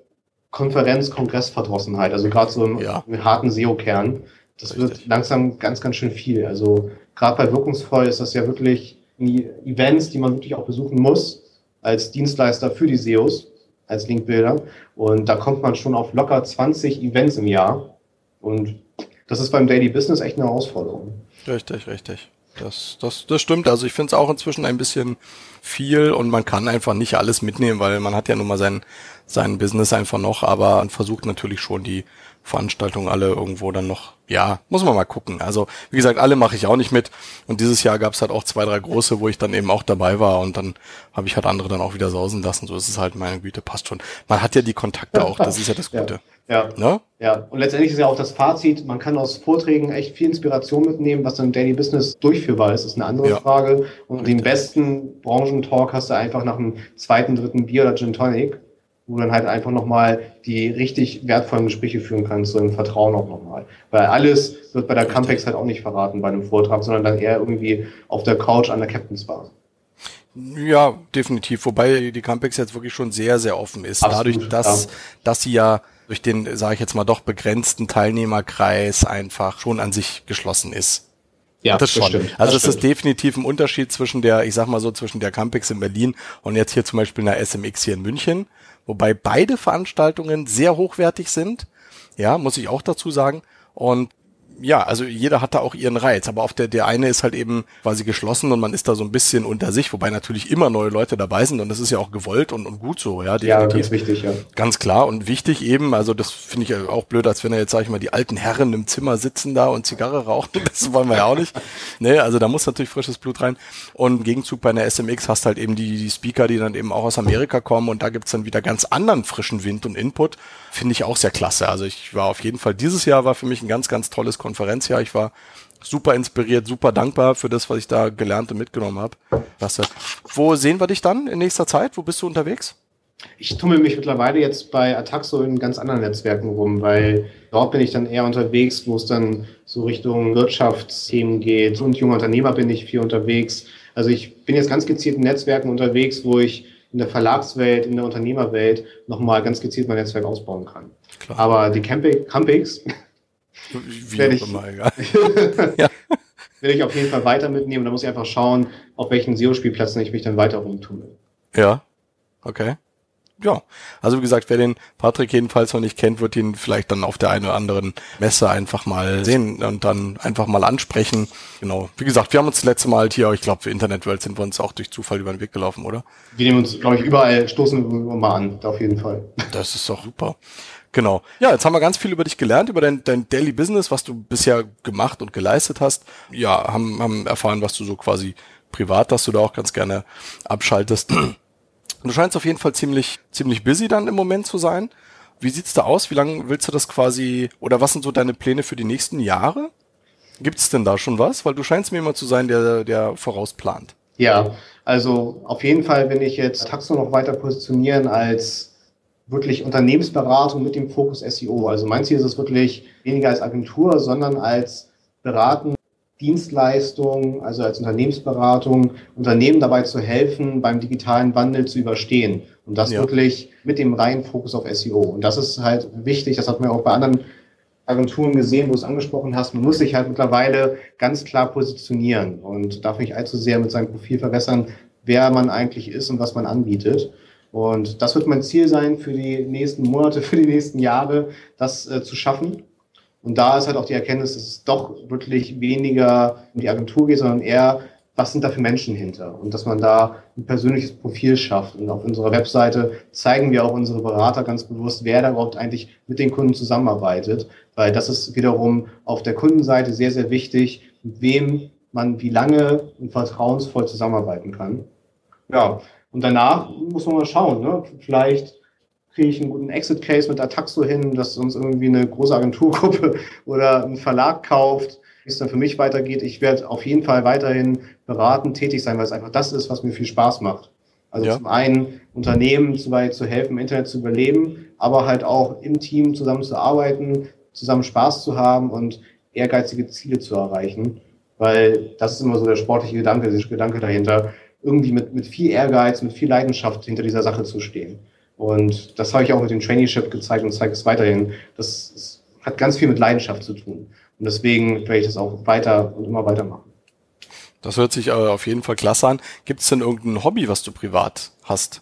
Konferenz-Kongress-Verdrossenheit. Also gerade so im, Ja. im harten SEO-Kern. Das Richtig. wird langsam ganz, ganz schön viel. Also gerade bei Wirkungsvoll ist das ja wirklich die Events, die man wirklich auch besuchen muss als Dienstleister für die SEOs, als Linkbilder. Und da kommt man schon auf locker 20 Events im Jahr. Und das ist beim Daily Business echt eine Herausforderung. Richtig, richtig. Das, das, das stimmt. Also ich finde es auch inzwischen ein bisschen viel und man kann einfach nicht alles mitnehmen, weil man hat ja nun mal sein, sein Business einfach noch, aber man versucht natürlich schon die Veranstaltungen alle irgendwo dann noch, ja, muss man mal gucken. Also wie gesagt, alle mache ich auch nicht mit und dieses Jahr gab es halt auch zwei, drei große, wo ich dann eben auch dabei war und dann habe ich halt andere dann auch wieder sausen lassen. So ist es halt, meine Güte, passt schon. Man hat ja die Kontakte auch, das ist ja das Gute. Ja, Ne? ja. Und letztendlich ist ja auch das Fazit, man kann aus Vorträgen echt viel Inspiration mitnehmen, was dann im Daily Business durchführbar ist, ist eine andere Ja. Frage. Und den Richtig. besten Branchentalk hast du einfach nach dem zweiten, dritten Bier oder Gin Tonic, du dann halt einfach nochmal die richtig wertvollen Gespräche führen kannst, so im Vertrauen auch nochmal. Weil alles wird bei der. Campex halt auch nicht verraten bei einem Vortrag, sondern dann eher irgendwie auf der Couch an der Captain's Bar. Ja, definitiv. Wobei die Campex jetzt wirklich schon sehr, sehr offen ist. Absolut, Dadurch, dass, ja. dass sie ja durch den, sage ich jetzt mal, doch begrenzten Teilnehmerkreis einfach schon an sich geschlossen ist. Ja, das schon. stimmt. also Das es ist definitiv ein Unterschied zwischen der, ich sag mal so, zwischen der Campix in Berlin und jetzt hier zum Beispiel einer SMX hier in München. Wobei beide Veranstaltungen sehr hochwertig sind. Ja, muss ich auch dazu sagen. Und ja, also jeder hat da auch ihren Reiz, aber auf der, der eine ist halt eben quasi geschlossen und man ist da so ein bisschen unter sich, wobei natürlich immer neue Leute dabei sind und das ist ja auch gewollt und, und gut so, ja, Ja, definitiv. ganz wichtig, ja. Ganz klar und wichtig eben, also das finde ich ja auch blöd, als wenn er jetzt, sag ich mal, die alten Herren im Zimmer sitzen da und Zigarre rauchen. Das wollen wir ja auch nicht. Ne, also da muss natürlich frisches Blut rein. Und im Gegenzug bei einer SMX hast halt eben die, die Speaker, die dann eben auch aus Amerika kommen und da gibt's dann wieder ganz anderen frischen Wind und Input. Finde ich auch sehr klasse. Also ich war auf jeden Fall, dieses Jahr war für mich ein ganz, ganz tolles Konferenzjahr. Ich war super inspiriert, super dankbar für das, was ich da gelernt und mitgenommen habe. Klasse. Wo sehen wir dich dann in nächster Zeit? Wo bist du unterwegs? Ich tummel mich mittlerweile jetzt bei Ataxo in ganz anderen Netzwerken rum, weil dort bin ich dann eher unterwegs, wo es dann so Richtung Wirtschaftsthemen geht. Und junger Unternehmer bin ich viel unterwegs. Also ich bin jetzt ganz gezielt in Netzwerken unterwegs, wo ich in der Verlagswelt, in der Unternehmerwelt nochmal ganz gezielt mein Netzwerk ausbauen kann. Klar. Aber die Campi- Campix Wie Werde ich- will ich auf jeden Fall weiter mitnehmen. Da muss ich einfach schauen, auf welchen SEO-Spielplätzen ich mich dann weiter rumtummel. Ja, okay. Ja, also wie gesagt, wer den Patrick jedenfalls noch nicht kennt, wird ihn vielleicht dann auf der einen oder anderen Messe einfach mal sehen und dann einfach mal ansprechen. Genau. Wie gesagt, wir haben uns das letzte Mal hier, ich glaube, für Internetwelt sind wir uns auch durch Zufall über den Weg gelaufen, oder? Wir nehmen uns, glaube ich, überall, stoßen wir mal an, auf jeden Fall. Das ist doch super. Genau. Ja, jetzt haben wir ganz viel über dich gelernt, über dein, dein Daily Business, was du bisher gemacht und geleistet hast. Ja, haben, haben erfahren, was du so quasi privat, dass du da auch ganz gerne abschaltest. Du scheinst auf jeden Fall ziemlich, ziemlich busy dann im Moment zu sein. Wie sieht's da aus? Wie lange willst du das quasi, oder was sind so deine Pläne für die nächsten Jahre? Gibt's denn da schon was? Weil du scheinst mir jemand zu sein, der, der vorausplant. Ja, also auf jeden Fall, wenn ich jetzt Taxo noch weiter positionieren als wirklich Unternehmensberatung mit dem Fokus SEO. Also mein Ziel ist es wirklich weniger als Agentur, sondern als Beraten, Dienstleistung, also als Unternehmensberatung, Unternehmen dabei zu helfen, beim digitalen Wandel zu überstehen. Und das Ja. wirklich mit dem reinen Fokus auf SEO. Und das ist halt wichtig, das hat man auch bei anderen Agenturen gesehen, wo du es angesprochen hast. Man muss sich halt mittlerweile ganz klar positionieren und darf nicht allzu sehr mit seinem Profil verwässern, wer man eigentlich ist und was man anbietet. Und das wird mein Ziel sein für die nächsten Monate, für die nächsten Jahre, das äh, zu schaffen. Und da ist halt auch die Erkenntnis, dass es doch wirklich weniger um die Agentur geht, sondern eher, was sind da für Menschen hinter? Und dass man da ein persönliches Profil schafft. Und auf unserer Webseite zeigen wir auch unsere Berater ganz bewusst, wer da überhaupt eigentlich mit den Kunden zusammenarbeitet. Weil das ist wiederum auf der Kundenseite sehr, sehr wichtig, mit wem man wie lange und vertrauensvoll zusammenarbeiten kann. Ja, und danach muss man mal schauen. Ne? Vielleicht kriege ich einen guten Exit-Case mit Ataxo hin, dass uns irgendwie eine große Agenturgruppe oder ein Verlag kauft, wie es dann für mich weitergeht. Ich werde auf jeden Fall weiterhin beraten, tätig sein, weil es einfach das ist, was mir viel Spaß macht. Also ja. zum einen Unternehmen zu, zu helfen, im Internet zu überleben, aber halt auch im Team zusammen zu arbeiten, zusammen Spaß zu haben und ehrgeizige Ziele zu erreichen. Weil das ist immer so der sportliche Gedanke, der Gedanke dahinter irgendwie mit, mit viel Ehrgeiz, mit viel Leidenschaft hinter dieser Sache zu stehen. Und das habe ich auch mit dem Traineeship gezeigt und zeige es weiterhin. Das, das hat ganz viel mit Leidenschaft zu tun. Und deswegen werde ich das auch weiter und immer weiter machen. Das hört sich aber auf jeden Fall klasse an. Gibt es denn irgendein Hobby, was du privat hast?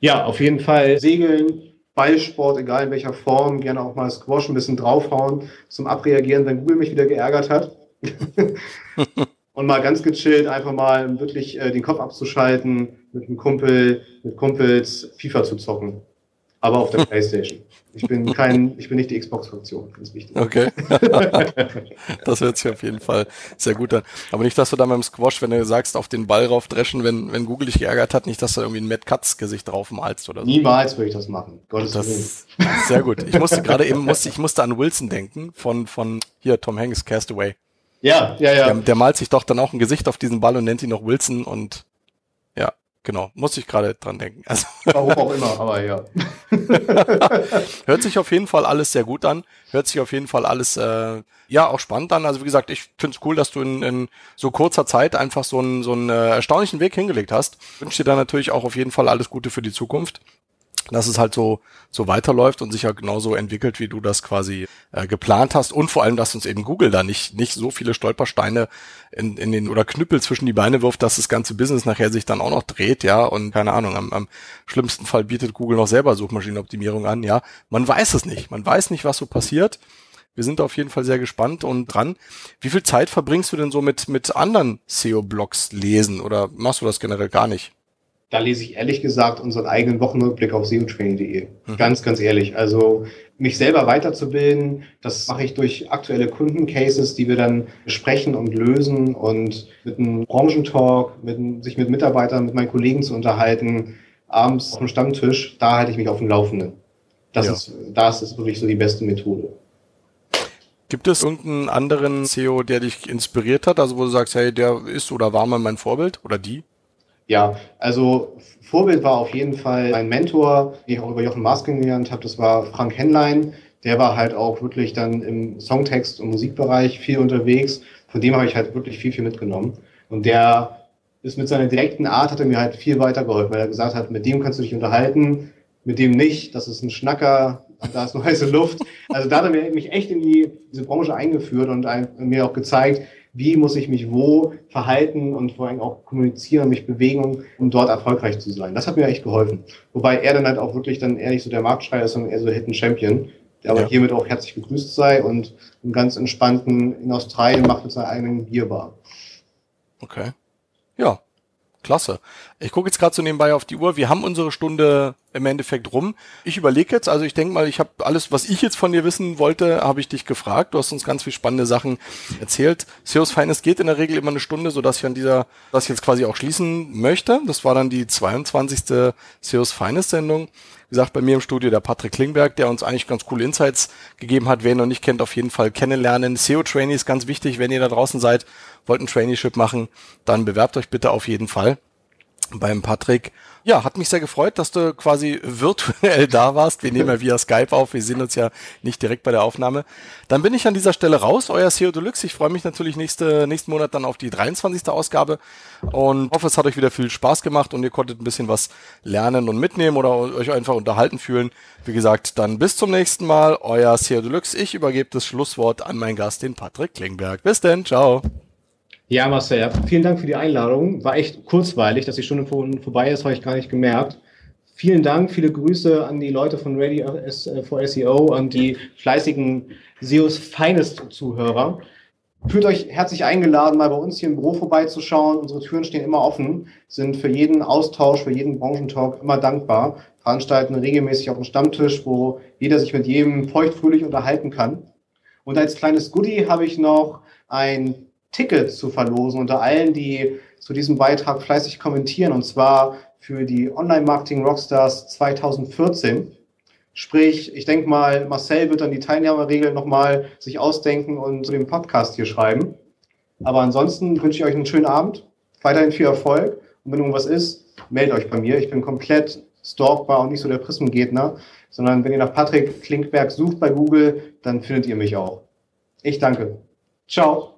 Ja, auf jeden Fall Segeln, Ballsport, egal in welcher Form, gerne auch mal Squash ein bisschen draufhauen, zum Abreagieren, wenn Google mich wieder geärgert hat. und mal ganz gechillt einfach mal wirklich äh, den Kopf abzuschalten, mit einem Kumpel, mit Kumpels FIFA zu zocken. Aber auf der Playstation. Ich bin kein, ich bin nicht die Xbox-Fraktion, ganz wichtig. Okay. das hört sich auf jeden Fall sehr gut an. Aber nicht, dass du da beim Squash, wenn du sagst, auf den Ball raufdreschen, wenn, wenn Google dich geärgert hat, nicht, dass du irgendwie ein Mad Cuts Gesicht drauf malst oder so. Niemals würde ich das machen. Gottes das, Willen. Sehr gut. Ich musste gerade eben, musste, ich musste an Wilson denken, von, von, hier, Tom Hanks, Castaway. Ja, ja, ja. Der, der malt sich doch dann auch ein Gesicht auf diesen Ball und nennt ihn noch Wilson und ja, genau, muss ich gerade dran denken. Also Warum auch immer, aber ja. Hört sich auf jeden Fall alles sehr gut an. Hört sich auf jeden Fall alles äh, ja auch spannend an. Also wie gesagt, ich finde es cool, dass du in, in so kurzer Zeit einfach so einen so einen äh, erstaunlichen Weg hingelegt hast. Wünsche dir dann natürlich auch auf jeden Fall alles Gute für die Zukunft dass es halt so, so weiterläuft und sich ja genauso entwickelt, wie du das quasi äh, geplant hast. Und vor allem, dass uns eben Google da nicht, nicht so viele Stolpersteine in, in den oder Knüppel zwischen die Beine wirft, dass das ganze Business nachher sich dann auch noch dreht, ja. Und keine Ahnung, am, am schlimmsten Fall bietet Google noch selber Suchmaschinenoptimierung an, ja. Man weiß es nicht. Man weiß nicht, was so passiert. Wir sind auf jeden Fall sehr gespannt und dran. Wie viel Zeit verbringst du denn so mit, mit anderen SEO-Blogs lesen oder machst du das generell gar nicht? Da lese ich ehrlich gesagt unseren eigenen Wochenrückblick auf seotraining.de. Mhm. Ganz, ganz ehrlich. Also mich selber weiterzubilden, das mache ich durch aktuelle Kundencases, die wir dann besprechen und lösen und mit einem Branchentalk, mit, sich mit Mitarbeitern, mit meinen Kollegen zu unterhalten, abends auf dem Stammtisch, da halte ich mich auf dem Laufenden. Das ja. ist, das ist wirklich so die beste Methode. Gibt es irgendeinen anderen CEO, der dich inspiriert hat, also wo du sagst, hey, der ist oder war mal mein Vorbild oder die? Ja, also Vorbild war auf jeden Fall mein Mentor, den ich auch über Jochen Maas kennengelernt habe. Das war Frank Henlein. Der war halt auch wirklich dann im Songtext- und Musikbereich viel unterwegs. Von dem habe ich halt wirklich viel, viel mitgenommen. Und der ist mit seiner direkten Art, hat er mir halt viel weitergeholfen, weil er gesagt hat, mit dem kannst du dich unterhalten, mit dem nicht, das ist ein Schnacker, da ist nur heiße Luft. Also da hat er mich echt in die, diese Branche eingeführt und mir auch gezeigt, wie muss ich mich wo verhalten und vor allem auch kommunizieren, mich bewegen, um dort erfolgreich zu sein. Das hat mir echt geholfen. Wobei er dann halt auch wirklich dann eher nicht so der Marktschreier ist, sondern eher so Hidden Champion, der aber ja. hiermit auch herzlich begrüßt sei und einen ganz entspannten in Australien macht mit seiner eigenen Bierbar. Okay. Ja, Klasse. Ich gucke jetzt gerade so nebenbei auf die Uhr. Wir haben unsere Stunde im Endeffekt rum. Ich überlege jetzt, also ich denke mal, ich habe alles, was ich jetzt von dir wissen wollte, habe ich dich gefragt. Du hast uns ganz viel spannende Sachen erzählt. Sales Finest geht in der Regel immer eine Stunde, sodass ich an dieser, das jetzt quasi auch schließen möchte. Das war dann die 22. Sales Finest Sendung. Wie gesagt, bei mir im Studio der Patrick Klingberg, der uns eigentlich ganz coole Insights gegeben hat. Wer ihn noch nicht kennt, auf jeden Fall kennenlernen. SEO Trainees ganz wichtig, wenn ihr da draußen seid wollt ein Traineeship machen, dann bewerbt euch bitte auf jeden Fall. Beim Patrick. Ja, hat mich sehr gefreut, dass du quasi virtuell da warst. Wir nehmen ja via Skype auf. Wir sehen uns ja nicht direkt bei der Aufnahme. Dann bin ich an dieser Stelle raus. Euer SEO Deluxe. Ich freue mich natürlich nächste, nächsten Monat dann auf die 23. Ausgabe und hoffe, es hat euch wieder viel Spaß gemacht und ihr konntet ein bisschen was lernen und mitnehmen oder euch einfach unterhalten fühlen. Wie gesagt, dann bis zum nächsten Mal. Euer SEO Deluxe. Ich übergebe das Schlusswort an meinen Gast, den Patrick Klingberg. Bis denn. Ciao. Ja, Marcel, vielen Dank für die Einladung. War echt kurzweilig, dass die Stunde vorbei ist, habe ich gar nicht gemerkt. Vielen Dank, viele Grüße an die Leute von Ready for SEO und die fleißigen SEOs Finest Zuhörer. Fühlt euch herzlich eingeladen, mal bei uns hier im Büro vorbeizuschauen. Unsere Türen stehen immer offen, sind für jeden Austausch, für jeden Branchentalk immer dankbar. Veranstalten regelmäßig auf dem Stammtisch, wo jeder sich mit jedem feuchtfröhlich unterhalten kann. Und als kleines Goodie habe ich noch ein Ticket zu verlosen unter allen, die zu diesem Beitrag fleißig kommentieren, und zwar für die Online-Marketing Rockstars 2014. Sprich, ich denke mal, Marcel wird dann die Teilnehmerregeln nochmal sich ausdenken und zu dem Podcast hier schreiben. Aber ansonsten wünsche ich euch einen schönen Abend, weiterhin viel Erfolg und wenn irgendwas ist, meldet euch bei mir. Ich bin komplett stalkbar und nicht so der Prismengegner, sondern wenn ihr nach Patrick Klinkberg sucht bei Google, dann findet ihr mich auch. Ich danke. Ciao.